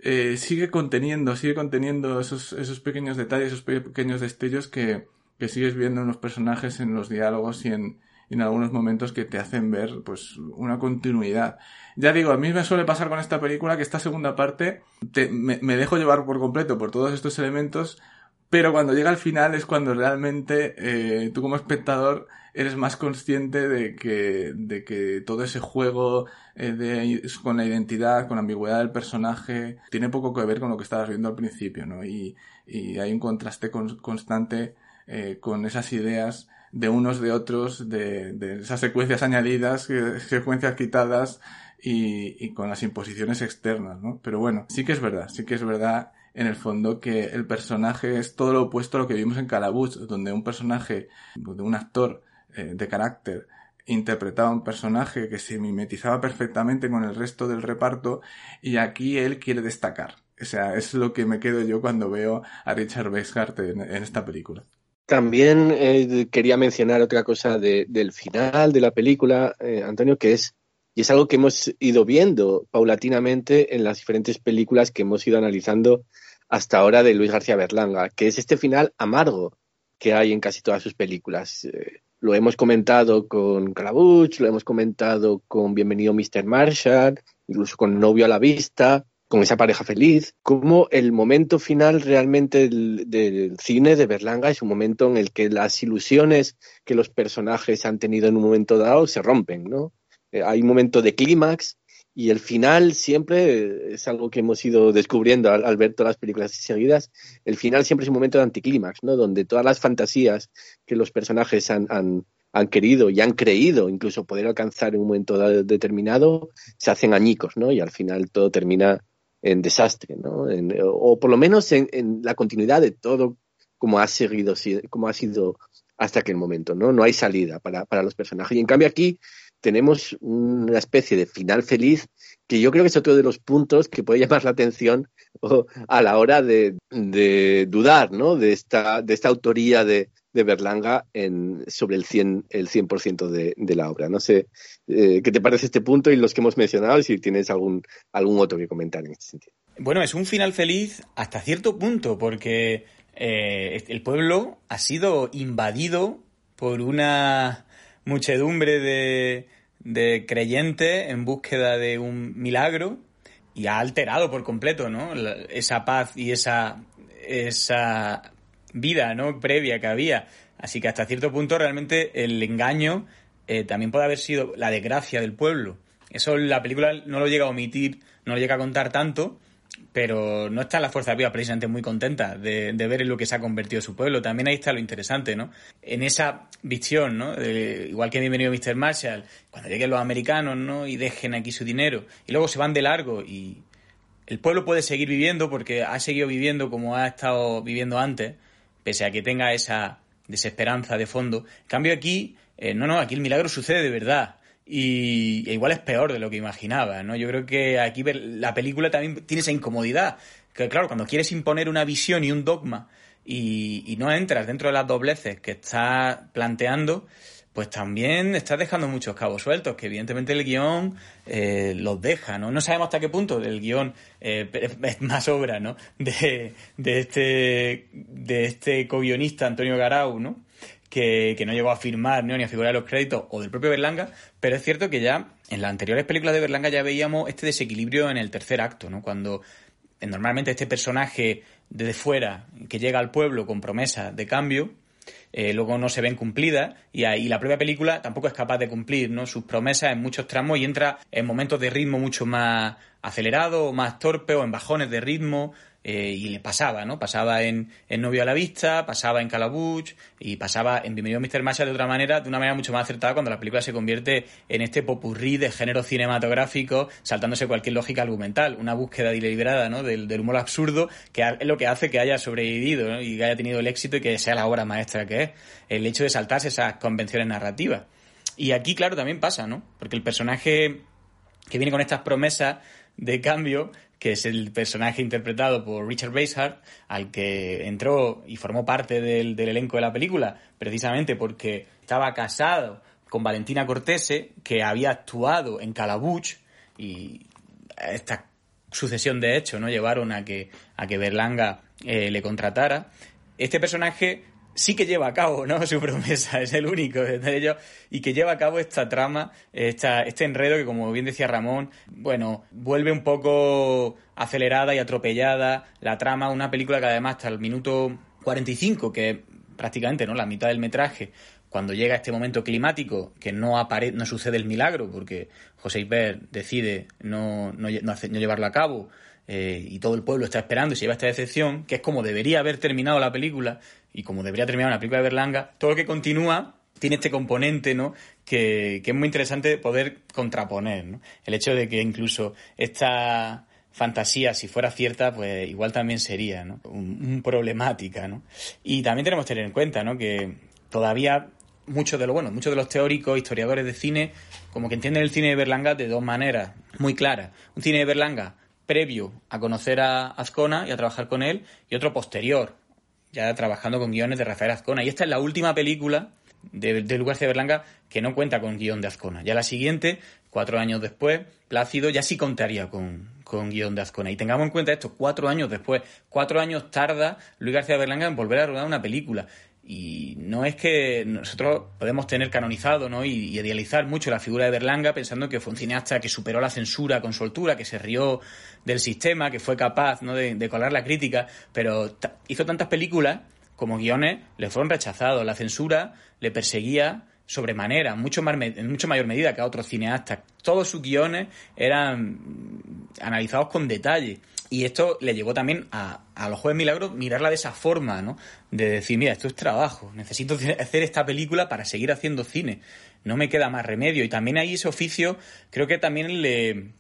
eh, sigue conteniendo, sigue conteniendo esos, esos pequeños detalles, esos pequeños destellos que, que sigues viendo en los personajes, en los diálogos y en, en algunos momentos que te hacen ver pues una continuidad. Ya digo, a mí me suele pasar con esta película que esta segunda parte te, me, me dejo llevar por completo por todos estos elementos, pero cuando llega al final es cuando realmente eh, tú como espectador eres más consciente de que, de que todo ese juego eh, de, con la identidad, con la ambigüedad del personaje, tiene poco que ver con lo que estabas viendo al principio, ¿no? Y, y hay un contraste con, constante eh, con esas ideas de unos de otros, de, de esas secuencias añadidas, secuencias quitadas y, y con las imposiciones externas, ¿no? Pero bueno, sí que es verdad, sí que es verdad en el fondo que el personaje es todo lo opuesto a lo que vimos en Calabuch, donde un personaje, de un actor eh, de carácter interpretaba un personaje que se mimetizaba perfectamente con el resto del reparto y aquí él quiere destacar. O sea, es lo que me quedo yo cuando veo a Richard Weishart en, en esta película.
También eh, quería mencionar otra cosa de, del final de la película, eh, Antonio, que es, y es algo que hemos ido viendo paulatinamente en las diferentes películas que hemos ido analizando hasta ahora de Luis García Berlanga, que es este final amargo que hay en casi todas sus películas. Eh, lo hemos comentado con Calabuch, lo hemos comentado con Bienvenido Mr. Marshall, incluso con Novio a la Vista. Con esa pareja feliz, como el momento final realmente del, cine de Berlanga es un momento en el que las ilusiones que los personajes han tenido en un momento dado se rompen, ¿no? Eh, hay un momento de clímax y el final siempre es algo que hemos ido descubriendo al, al, ver todas las películas seguidas. El final siempre es un momento de anticlímax, ¿no? Donde todas las fantasías que los personajes han, han, han querido y han creído incluso poder alcanzar en un momento determinado se hacen añicos, ¿no? Y al final todo termina en desastre, ¿no? En, o por lo menos en, en, la continuidad de todo como ha seguido, como ha sido hasta aquel momento, ¿no? No hay salida para, para los personajes. Y en cambio aquí tenemos una especie de final feliz que yo creo que es otro de los puntos que puede llamar la atención a la hora de, de dudar ¿no? de, esta, de esta autoría de, de Berlanga sobre el 100%, el 100 de, de la obra. No sé eh, qué te parece este punto y los que hemos mencionado y si tienes algún, algún otro que comentar en este sentido.
Bueno, es un final feliz hasta cierto punto porque eh, el pueblo ha sido invadido por una muchedumbre de, creyentes en búsqueda de un milagro y ha alterado por completo, ¿no? Esa paz y esa vida, ¿no? Previa que había. Así que hasta cierto punto realmente el engaño eh, también puede haber sido la desgracia del pueblo. Eso la película no lo llega a omitir, no lo llega a contar tanto, pero no está la Fuerza Viva precisamente muy contenta de, de, ver en lo que se ha convertido su pueblo. También ahí está lo interesante, ¿no? En esa visión, ¿no? De, igual que Bienvenido Mr. Marshall, cuando lleguen los americanos, ¿no? Y dejen aquí su dinero, y luego se van de largo y el pueblo puede seguir viviendo porque ha seguido viviendo como ha estado viviendo antes, pese a que tenga esa desesperanza de fondo. En cambio aquí, eh, no, no, aquí el milagro sucede de verdad y igual es peor de lo que imaginaba, ¿no? Yo creo que aquí la película también tiene esa incomodidad, que claro, cuando quieres imponer una visión y un dogma y, y no entras dentro de las dobleces que estás planteando, pues también estás dejando muchos cabos sueltos, que evidentemente el guion eh, los deja, ¿no? No sabemos hasta qué punto el guion eh, es más obra, ¿no? De, de este, de este co-guionista Antonio Garau, ¿no? que, no llegó a firmar ni a figurar los créditos o del propio Berlanga, pero es cierto que ya en las anteriores películas de Berlanga ya veíamos este desequilibrio en el tercer acto, ¿no? Cuando eh, normalmente este personaje desde fuera que llega al pueblo con promesas de cambio, eh, luego no se ven cumplidas y, ahí, la propia película tampoco es capaz de cumplir sus promesas en muchos tramos y entra en momentos de ritmo mucho más acelerado, más torpe o en bajones de ritmo eh, y le pasaba, ¿no? Pasaba en, en, Novio a la Vista, pasaba en Calabuch y pasaba en Bienvenido Mr. Marshall de otra manera, de una manera mucho más acertada cuando la película se convierte en este popurrí de género cinematográfico, saltándose cualquier lógica argumental, una búsqueda deliberada, ¿no? Del, del humor absurdo, que es lo que hace que haya sobrevivido y que haya tenido el éxito y que sea la obra maestra que es, el hecho de saltarse esas convenciones narrativas. Y aquí, claro, también pasa, ¿no? Porque el personaje que viene con estas promesas de cambio que es el personaje interpretado por Richard Basehart, al que entró y formó parte del, elenco de la película, precisamente porque estaba casado con Valentina Cortese, que había actuado en Calabuch, y esta sucesión de hechos no llevaron a que, a que Berlanga eh, le contratara. Este personaje sí que lleva a cabo ¿no? su promesa, es el único de ellos, y que lleva a cabo esta trama, esta, este enredo que, como bien decía Ramón, bueno, vuelve un poco acelerada y atropellada la trama, una película que además hasta el minuto 45, que prácticamente no la mitad del metraje, cuando llega este momento climático, que no, apare no sucede el milagro, porque José Iber decide no, no, no, no llevarlo a cabo, eh, y todo el pueblo está esperando y se lleva esta decepción, que es como debería haber terminado la película y como debería terminar una película de Berlanga, todo lo que continúa tiene este componente, ¿no? Que, que es muy interesante poder contraponer, ¿no? El hecho de que incluso esta fantasía, si fuera cierta, pues igual también sería, un problemática, ¿no? Y también tenemos que tener en cuenta, ¿no? Que todavía muchos de los bueno, muchos de los teóricos, historiadores de cine, como que entienden el cine de Berlanga de dos maneras muy claras. Un cine de Berlanga previo a conocer a Azcona y a trabajar con él, y otro posterior, ya trabajando con guiones de Rafael Azcona. Y esta es la última película de, de de Berlanga que no cuenta con guion de Azcona. Ya la siguiente, cuatro años después, Plácido ya sí contaría con, con guion de Azcona. Y tengamos en cuenta esto, cuatro años después, cuatro años tarda Luis García Berlanga en volver a rodar una película. Y no es que nosotros podemos tener canonizado ¿no? y, idealizar mucho la figura de Berlanga pensando que fue un cineasta que superó la censura con soltura, que se rió del sistema, que fue capaz ¿no? de, colar la crítica, pero hizo tantas películas como guiones le fueron rechazados. La censura le perseguía sobremanera, mucho más, en mucho mayor medida que a otros cineastas. Todos sus guiones eran mm, analizados con detalle. Y esto le llevó también a, a los Jueves Milagros mirarla de esa forma, ¿no? De decir, mira, esto es trabajo, necesito hacer esta película para seguir haciendo cine. No me queda más remedio. Y también ahí ese oficio creo que también le,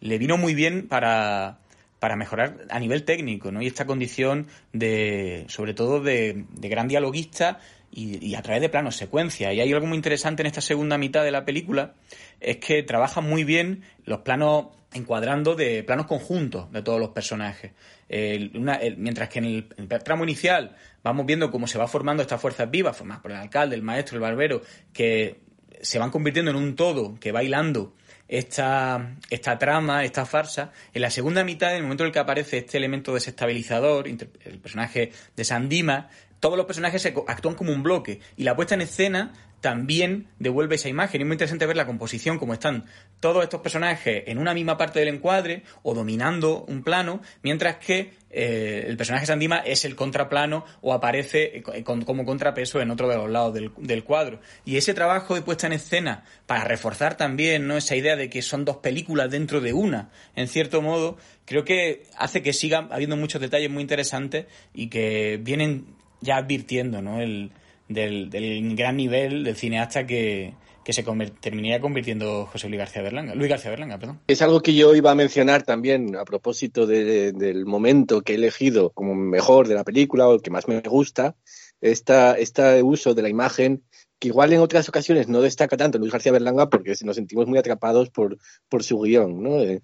le vino muy bien para, para mejorar a nivel técnico, ¿no? Y esta condición de, sobre todo, de, de gran dialoguista y, y a través de planos secuencia. Y hay algo muy interesante en esta segunda mitad de la película, es que trabaja muy bien los planos encuadrando de planos conjuntos de todos los personajes. Mientras que en el, tramo inicial vamos viendo cómo se va formando estas fuerzas vivas, formadas por el alcalde, el maestro, el barbero, que se van convirtiendo en un todo que va hilando esta, trama, esta farsa. En la segunda mitad, en el momento en el que aparece este elemento desestabilizador, el personaje de Sandima, todos los personajes se actúan como un bloque. Y la puesta en escena también devuelve esa imagen. Es muy interesante ver la composición, como están todos estos personajes en una misma parte del encuadre o dominando un plano, mientras que eh, el personaje Sandima es el contraplano o aparece eh, co- con- como contrapeso en otro de los lados del, cuadro. Y ese trabajo de puesta en escena, para reforzar también ¿no? esa idea de que son dos películas dentro de una, en cierto modo, creo que hace que siga habiendo muchos detalles muy interesantes y que vienen ya advirtiendo ¿no? el, del, gran nivel del cineasta que, que se terminaría convirtiendo José Luis García Berlanga. Luis García Berlanga, perdón.
Es algo que yo iba a mencionar también a propósito de- del momento que he elegido como mejor de la película o el que más me gusta, esta, este uso de la imagen que igual en otras ocasiones no destaca tanto Luis García Berlanga porque nos sentimos muy atrapados por, por su guion. Eh,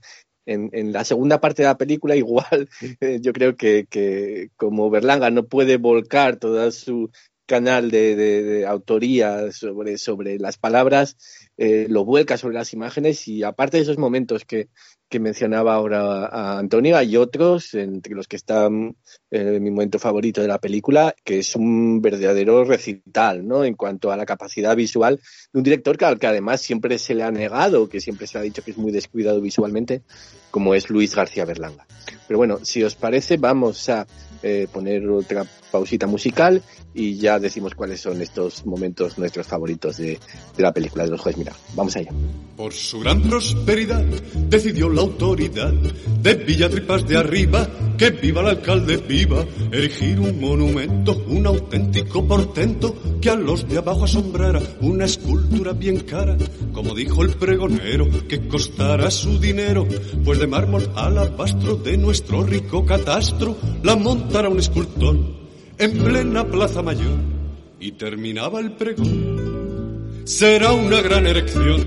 En, en la segunda parte de la película igual eh, yo creo que, que como Berlanga no puede volcar toda su canal de, de- autoría sobre, sobre las palabras, eh, lo vuelca sobre las imágenes y aparte de esos momentos que, que mencionaba ahora a Antonio, hay otros, entre los que está eh, mi momento favorito de la película, que es un verdadero recital, ¿no? En cuanto a la capacidad visual de un director que, al que además siempre se le ha negado, que siempre se ha dicho que es muy descuidado visualmente, como es Luis García Berlanga. Pero bueno, si os parece, vamos a eh, poner otra pausita musical y ya decimos cuáles son estos momentos nuestros favoritos de, de la película de los jueces. Mira, vamos allá.
Por su gran prosperidad decidió la autoridad de Villatripas de arriba que viva el alcalde viva, erigir un monumento, un auténtico portento que a los de abajo asombrara, una escultura bien cara, como dijo el pregonero, que costará su dinero, pues de mármol alabastro de nuestro rico catastro la montará un escultor en plena plaza mayor y terminaba el pregón. Será una gran erección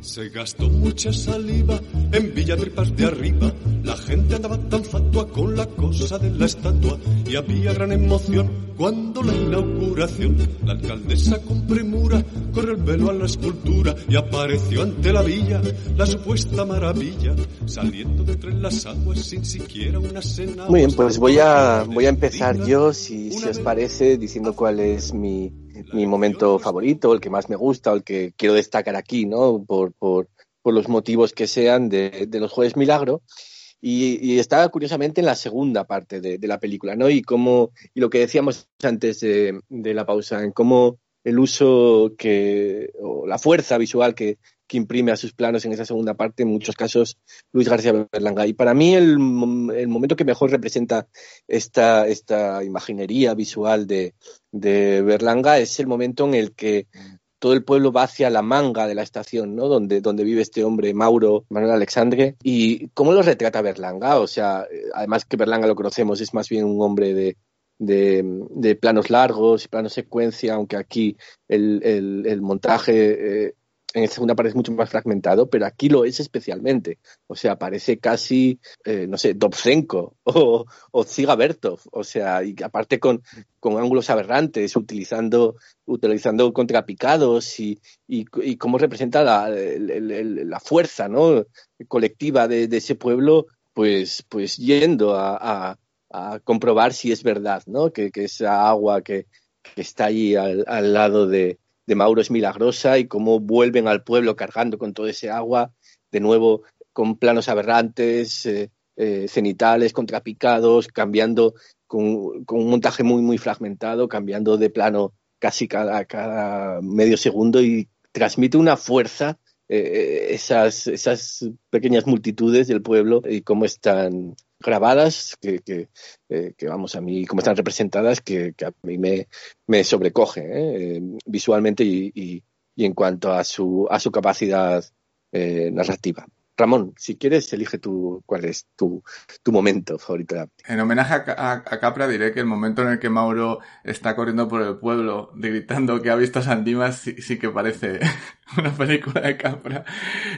Se gastó mucha saliva en Villatripas de arriba. La cosa de la estatua y había gran emoción cuando la inauguración. La alcaldesa con premura corrió el velo a la escultura y apareció ante la villa la supuesta maravilla, saliendo de entre las aguas sin siquiera una cena.
Muy bien, pues voy a, voy a empezar yo, si, si os parece, diciendo cuál es mi, mi momento favorito, el que más me gusta, el que quiero destacar aquí, ¿no? Por, por, por los motivos que sean de, de los Jueves Milagro. Y, y está curiosamente en la segunda parte de, la película, ¿no? Y cómo, y lo que decíamos antes de, de la pausa, en cómo el uso que, o la fuerza visual que, que imprime a sus planos en esa segunda parte, en muchos casos Luis García Berlanga. Y para mí el, el momento que mejor representa esta, esta imaginería visual de, de Berlanga es el momento en el que todo el pueblo va hacia la manga de la estación, ¿no? Donde, donde vive este hombre, Mauro Manuel Alexandre. ¿Y cómo lo retrata Berlanga? O sea, eh, además que Berlanga lo conocemos, es más bien un hombre de, de, planos largos, planos secuencia, aunque aquí el, el, el montaje eh, en esta segunda parte es mucho más fragmentado, pero aquí lo es especialmente. O sea, parece casi, eh, no sé, Dobzenko o, o Bertov. O sea, y aparte con, con ángulos aberrantes, utilizando, utilizando contrapicados y, y, cómo representa la, fuerza ¿no? colectiva de, ese pueblo, pues, pues yendo a, a- comprobar si es verdad, ¿no? Que, que esa agua que, que está allí al, al lado de, de Mauro es milagrosa y cómo vuelven al pueblo cargando con todo ese agua, de nuevo con planos aberrantes, eh, eh, cenitales, contrapicados, cambiando con, un montaje muy, muy fragmentado, cambiando de plano casi cada, cada medio segundo y transmite una fuerza eh, esas, esas pequeñas multitudes del pueblo y cómo están grabadas, que, que, eh, que, vamos, a mí, cómo están representadas, que, que a mí me, me sobrecoge ¿eh? Eh, visualmente y, y, y, en cuanto a su, a su capacidad eh, narrativa. Ramón, si quieres, elige tú cuál es tu, tu momento favorito.
En homenaje a, Capra diré que el momento en el que Mauro está corriendo por el pueblo gritando que ha visto a Sandimas sí, sí, que parece una película de Capra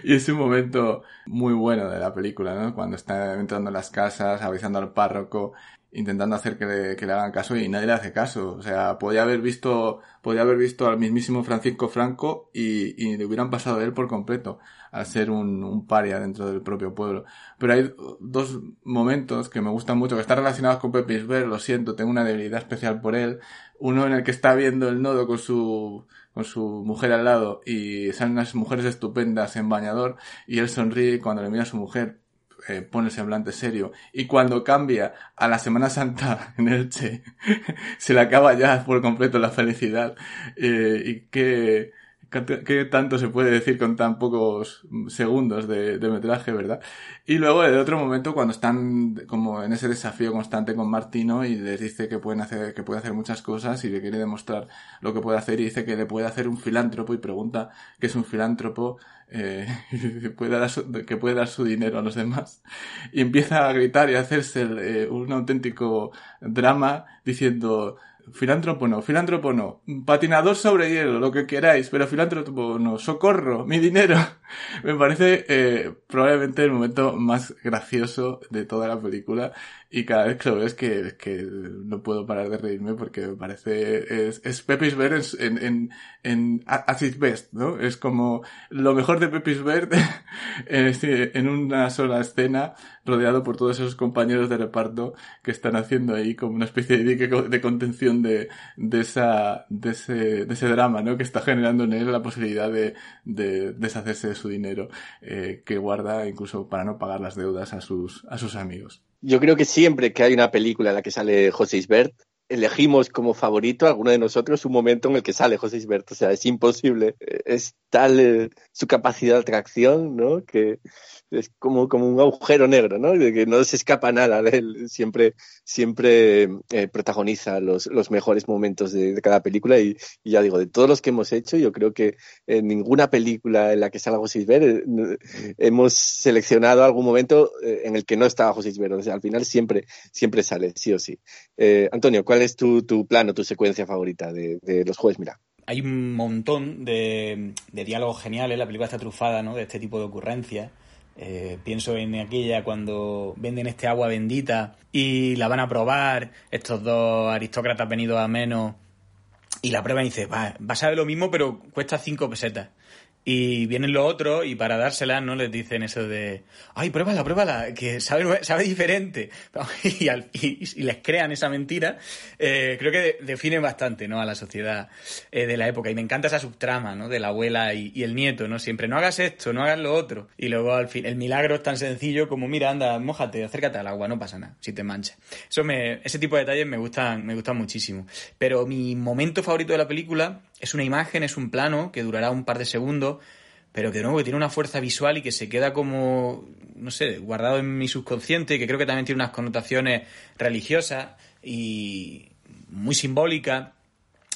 y es un momento muy bueno de la película, ¿no? Cuando está entrando en las casas, avisando al párroco, intentando hacer que le, que le hagan caso y nadie le hace caso. O sea, podía haber visto, podía haber visto al mismísimo Francisco Franco y, y le hubieran pasado de él por completo al ser un, un paria dentro del propio pueblo. Pero hay dos momentos que me gustan mucho, que están relacionados con Pepe Isbert, lo siento, tengo una debilidad especial por él. Uno en el que está viendo el nodo con su, con su mujer al lado y salen unas mujeres estupendas en bañador y él sonríe cuando le mira a su mujer eh, pone el semblante serio y cuando cambia a la Semana Santa en Elche se le acaba ya por completo la felicidad eh, y que ¿Qué tanto se puede decir con tan pocos segundos de, de, metraje, verdad? Y luego el otro momento cuando están como en ese desafío constante con Martino y les dice que pueden hacer, que puede hacer muchas cosas y le quiere demostrar lo que puede hacer y dice que le puede hacer un filántropo y pregunta qué es un filántropo eh, puede dar su, que puede dar su dinero a los demás. Y empieza a gritar y a hacerse eh, un auténtico drama diciendo filántropo no, filántropo no, patinador sobre hielo, lo que queráis, pero filántropo no, socorro, mi dinero. Me parece eh, probablemente el momento más gracioso de toda la película y cada vez que lo veo es que, que no puedo parar de reírme porque me parece, es, es Pepis en, en, en, at its best, ¿no? Es como lo mejor de Pepis Bird en una sola escena rodeado por todos esos compañeros de reparto que están haciendo ahí como una especie de, de contención de, de esa, de ese, de ese drama, ¿no? Que está generando en él la posibilidad de, de deshacerse de su dinero, eh, que guarda incluso para no pagar las deudas a sus, a sus amigos.
Yo creo que siempre que hay una película en la que sale José Isbert, elegimos como favorito a alguno de nosotros un momento en el que sale José Isbert. O sea, es imposible. Es tal eh, su capacidad de atracción, ¿no? Que es como, como un agujero negro, ¿no? De que no se escapa nada él. Siempre, siempre eh, protagoniza los, los mejores momentos de, cada película. Y, y, ya digo, de todos los que hemos hecho, yo creo que en ninguna película en la que salga José Isbert eh, hemos seleccionado algún momento eh, en el que no estaba José Isbert. O al final siempre, siempre sale, sí o sí. Antonio, ¿cuál es tu, tu plano, tu secuencia favorita de, de los jueves? Mira
hay un montón de, de, diálogos geniales, la película está trufada ¿no? de este tipo de ocurrencias. Eh, pienso en aquella cuando venden este agua bendita y la van a probar estos dos aristócratas venidos a menos y la prueban y dice, va, va a saber lo mismo pero cuesta cinco pesetas. Y vienen los otros y para dárselas no les dicen eso de, ay, pruébala, pruébala, que sabe, sabe diferente. Y, al, y, les crean esa mentira. Eh, creo que de, define bastante ¿no? a la sociedad eh, de la época. Y me encanta esa subtrama ¿no? de la abuela y, el nieto, ¿no? Siempre, no hagas esto, no hagas lo otro. Y luego al fin, el milagro es tan sencillo como, mira, anda, mójate, acércate al agua, no pasa nada, si te manchas. Eso me, ese tipo de detalles me gustan, me gustan muchísimo. Pero mi momento favorito de la película es una imagen, es un plano que durará un par de segundos pero que de nuevo tiene una fuerza visual y que se queda como, no sé, guardado en mi subconsciente, que creo que también tiene unas connotaciones religiosas y muy simbólicas,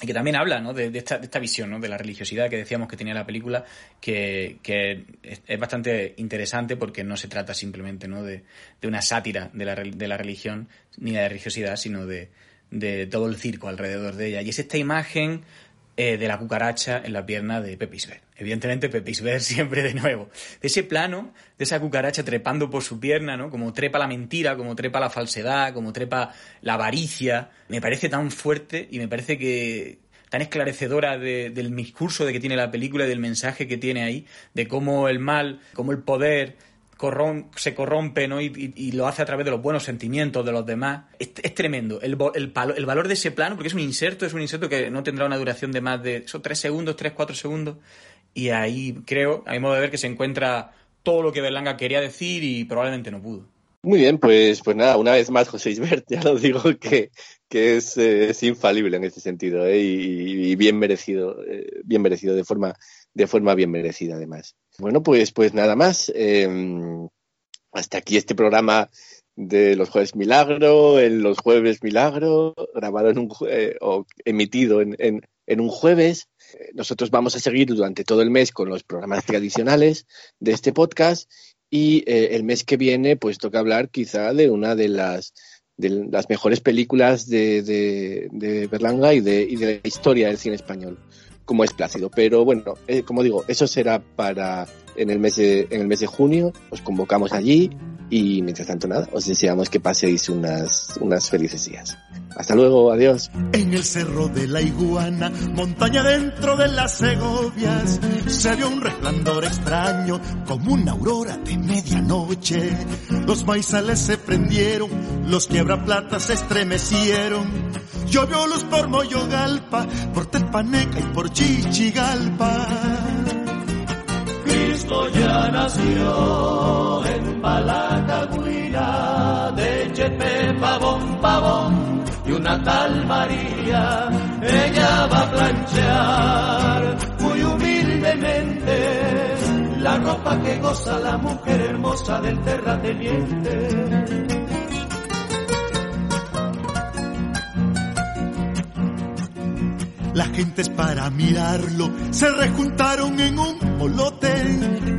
y que también habla ¿no? de, de, esta, de esta visión ¿no? de la religiosidad que decíamos que tenía la película, que, que es, es, bastante interesante porque no se trata simplemente ¿no? de, de una sátira de la, de la religión ni de la religiosidad, sino de, de todo el circo alrededor de ella. Y es esta imagen eh, de la cucaracha en la pierna de Pepisver. Evidentemente, Pepisver siempre de nuevo. De ese plano, de esa cucaracha trepando por su pierna, ¿no? Como trepa la mentira, como trepa la falsedad, como trepa la avaricia, me parece tan fuerte y me parece que tan esclarecedora de- del discurso de que tiene la película y del mensaje que tiene ahí, de cómo el mal, cómo el poder se corrompe ¿no? y, lo hace a través de los buenos sentimientos de los demás. Es, tremendo. El, el, valor de ese plano, porque es un inserto, es un inserto que no tendrá una duración de más de esos tres segundos, tres, cuatro segundos. Y ahí creo, a mi modo de ver, que se encuentra todo lo que Berlanga quería decir y probablemente no pudo.
Muy bien, pues, pues nada, una vez más, José Isbert, ya lo digo que, que es, eh, infalible en este sentido ¿eh? y, y bien merecido, eh, bien merecido, de forma, de forma bien merecida además. Bueno, pues, pues nada más. eh, hasta aquí este programa de los jueves milagro, en los jueves milagro, grabado en un eh, o emitido en, en, en un jueves. Eh, Nosotros vamos a seguir durante todo el mes con los programas tradicionales de este podcast y eh, el mes que viene pues toca hablar quizá de una de las de las mejores películas de, de, de Berlanga y de, y de la historia del cine español como es Plácido. Pero bueno eh, como digo eso será para en el mes de, en el mes de junio os convocamos allí y mientras tanto nada os deseamos que paséis unas unas felices días hasta luego adiós
En el cerro de la iguana, montaña dentro de las Segovias, se vio un resplandor extraño como una aurora de medianoche. Los maizales se prendieron, los quiebraplatas se estremecieron. Llovió luz por Moyogalpa, por Tepaneca y por Chichigalpa.
Cristo ya nació en Palacagüina, de Chepe pavón pavón y una tal María, ella va a planchar muy humildemente la ropa que goza la mujer hermosa del terrateniente.
Las gentes para mirarlo se rejuntaron en un molote.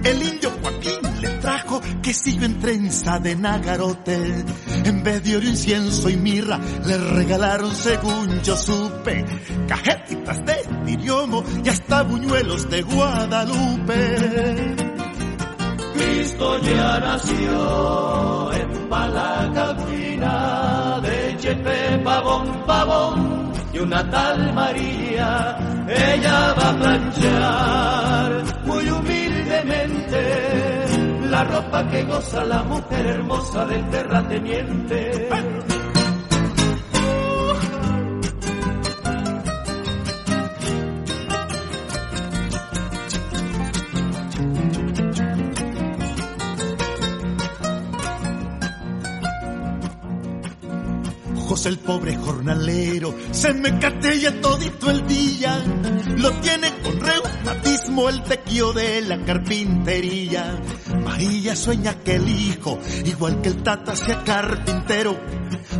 El indio Joaquín le trajo quesillo en trenza de nagarote. En vez de oro, incienso y mirra, le regalaron, según yo supe, cajetitas de idiomo y hasta buñuelos de Guadalupe.
Cristo ya nació en y una tal María, ella va a planchar muy humildemente la ropa que goza la mujer hermosa del terrateniente.
El pobre jornalero se me catella todito el día. Lo tiene con reumatismo el tequio de la carpintería. María sueña que el hijo, igual que el tata, sea carpintero.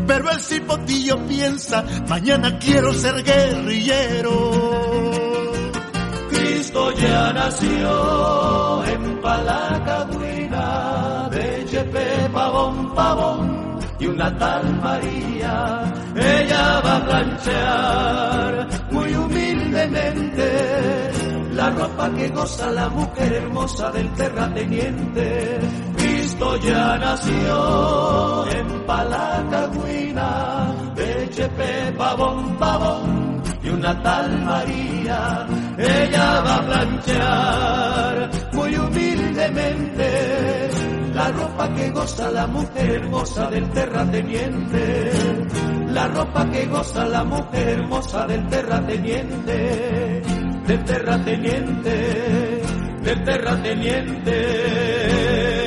Pero el cipotillo piensa, mañana quiero ser guerrillero.
Cristo ya nació en Palacagüina, de Chepe pavón pavón y una tal María, ella va a planchar muy humildemente la ropa que goza la mujer hermosa del terrateniente. Cristo ya nació en Palacagüina, de Chepe pavón pavón y una tal María, ella va a planchar muy humildemente la ropa que goza la mujer hermosa del terrateniente, la ropa que goza la mujer hermosa del terrateniente, del terrateniente, del terrateniente.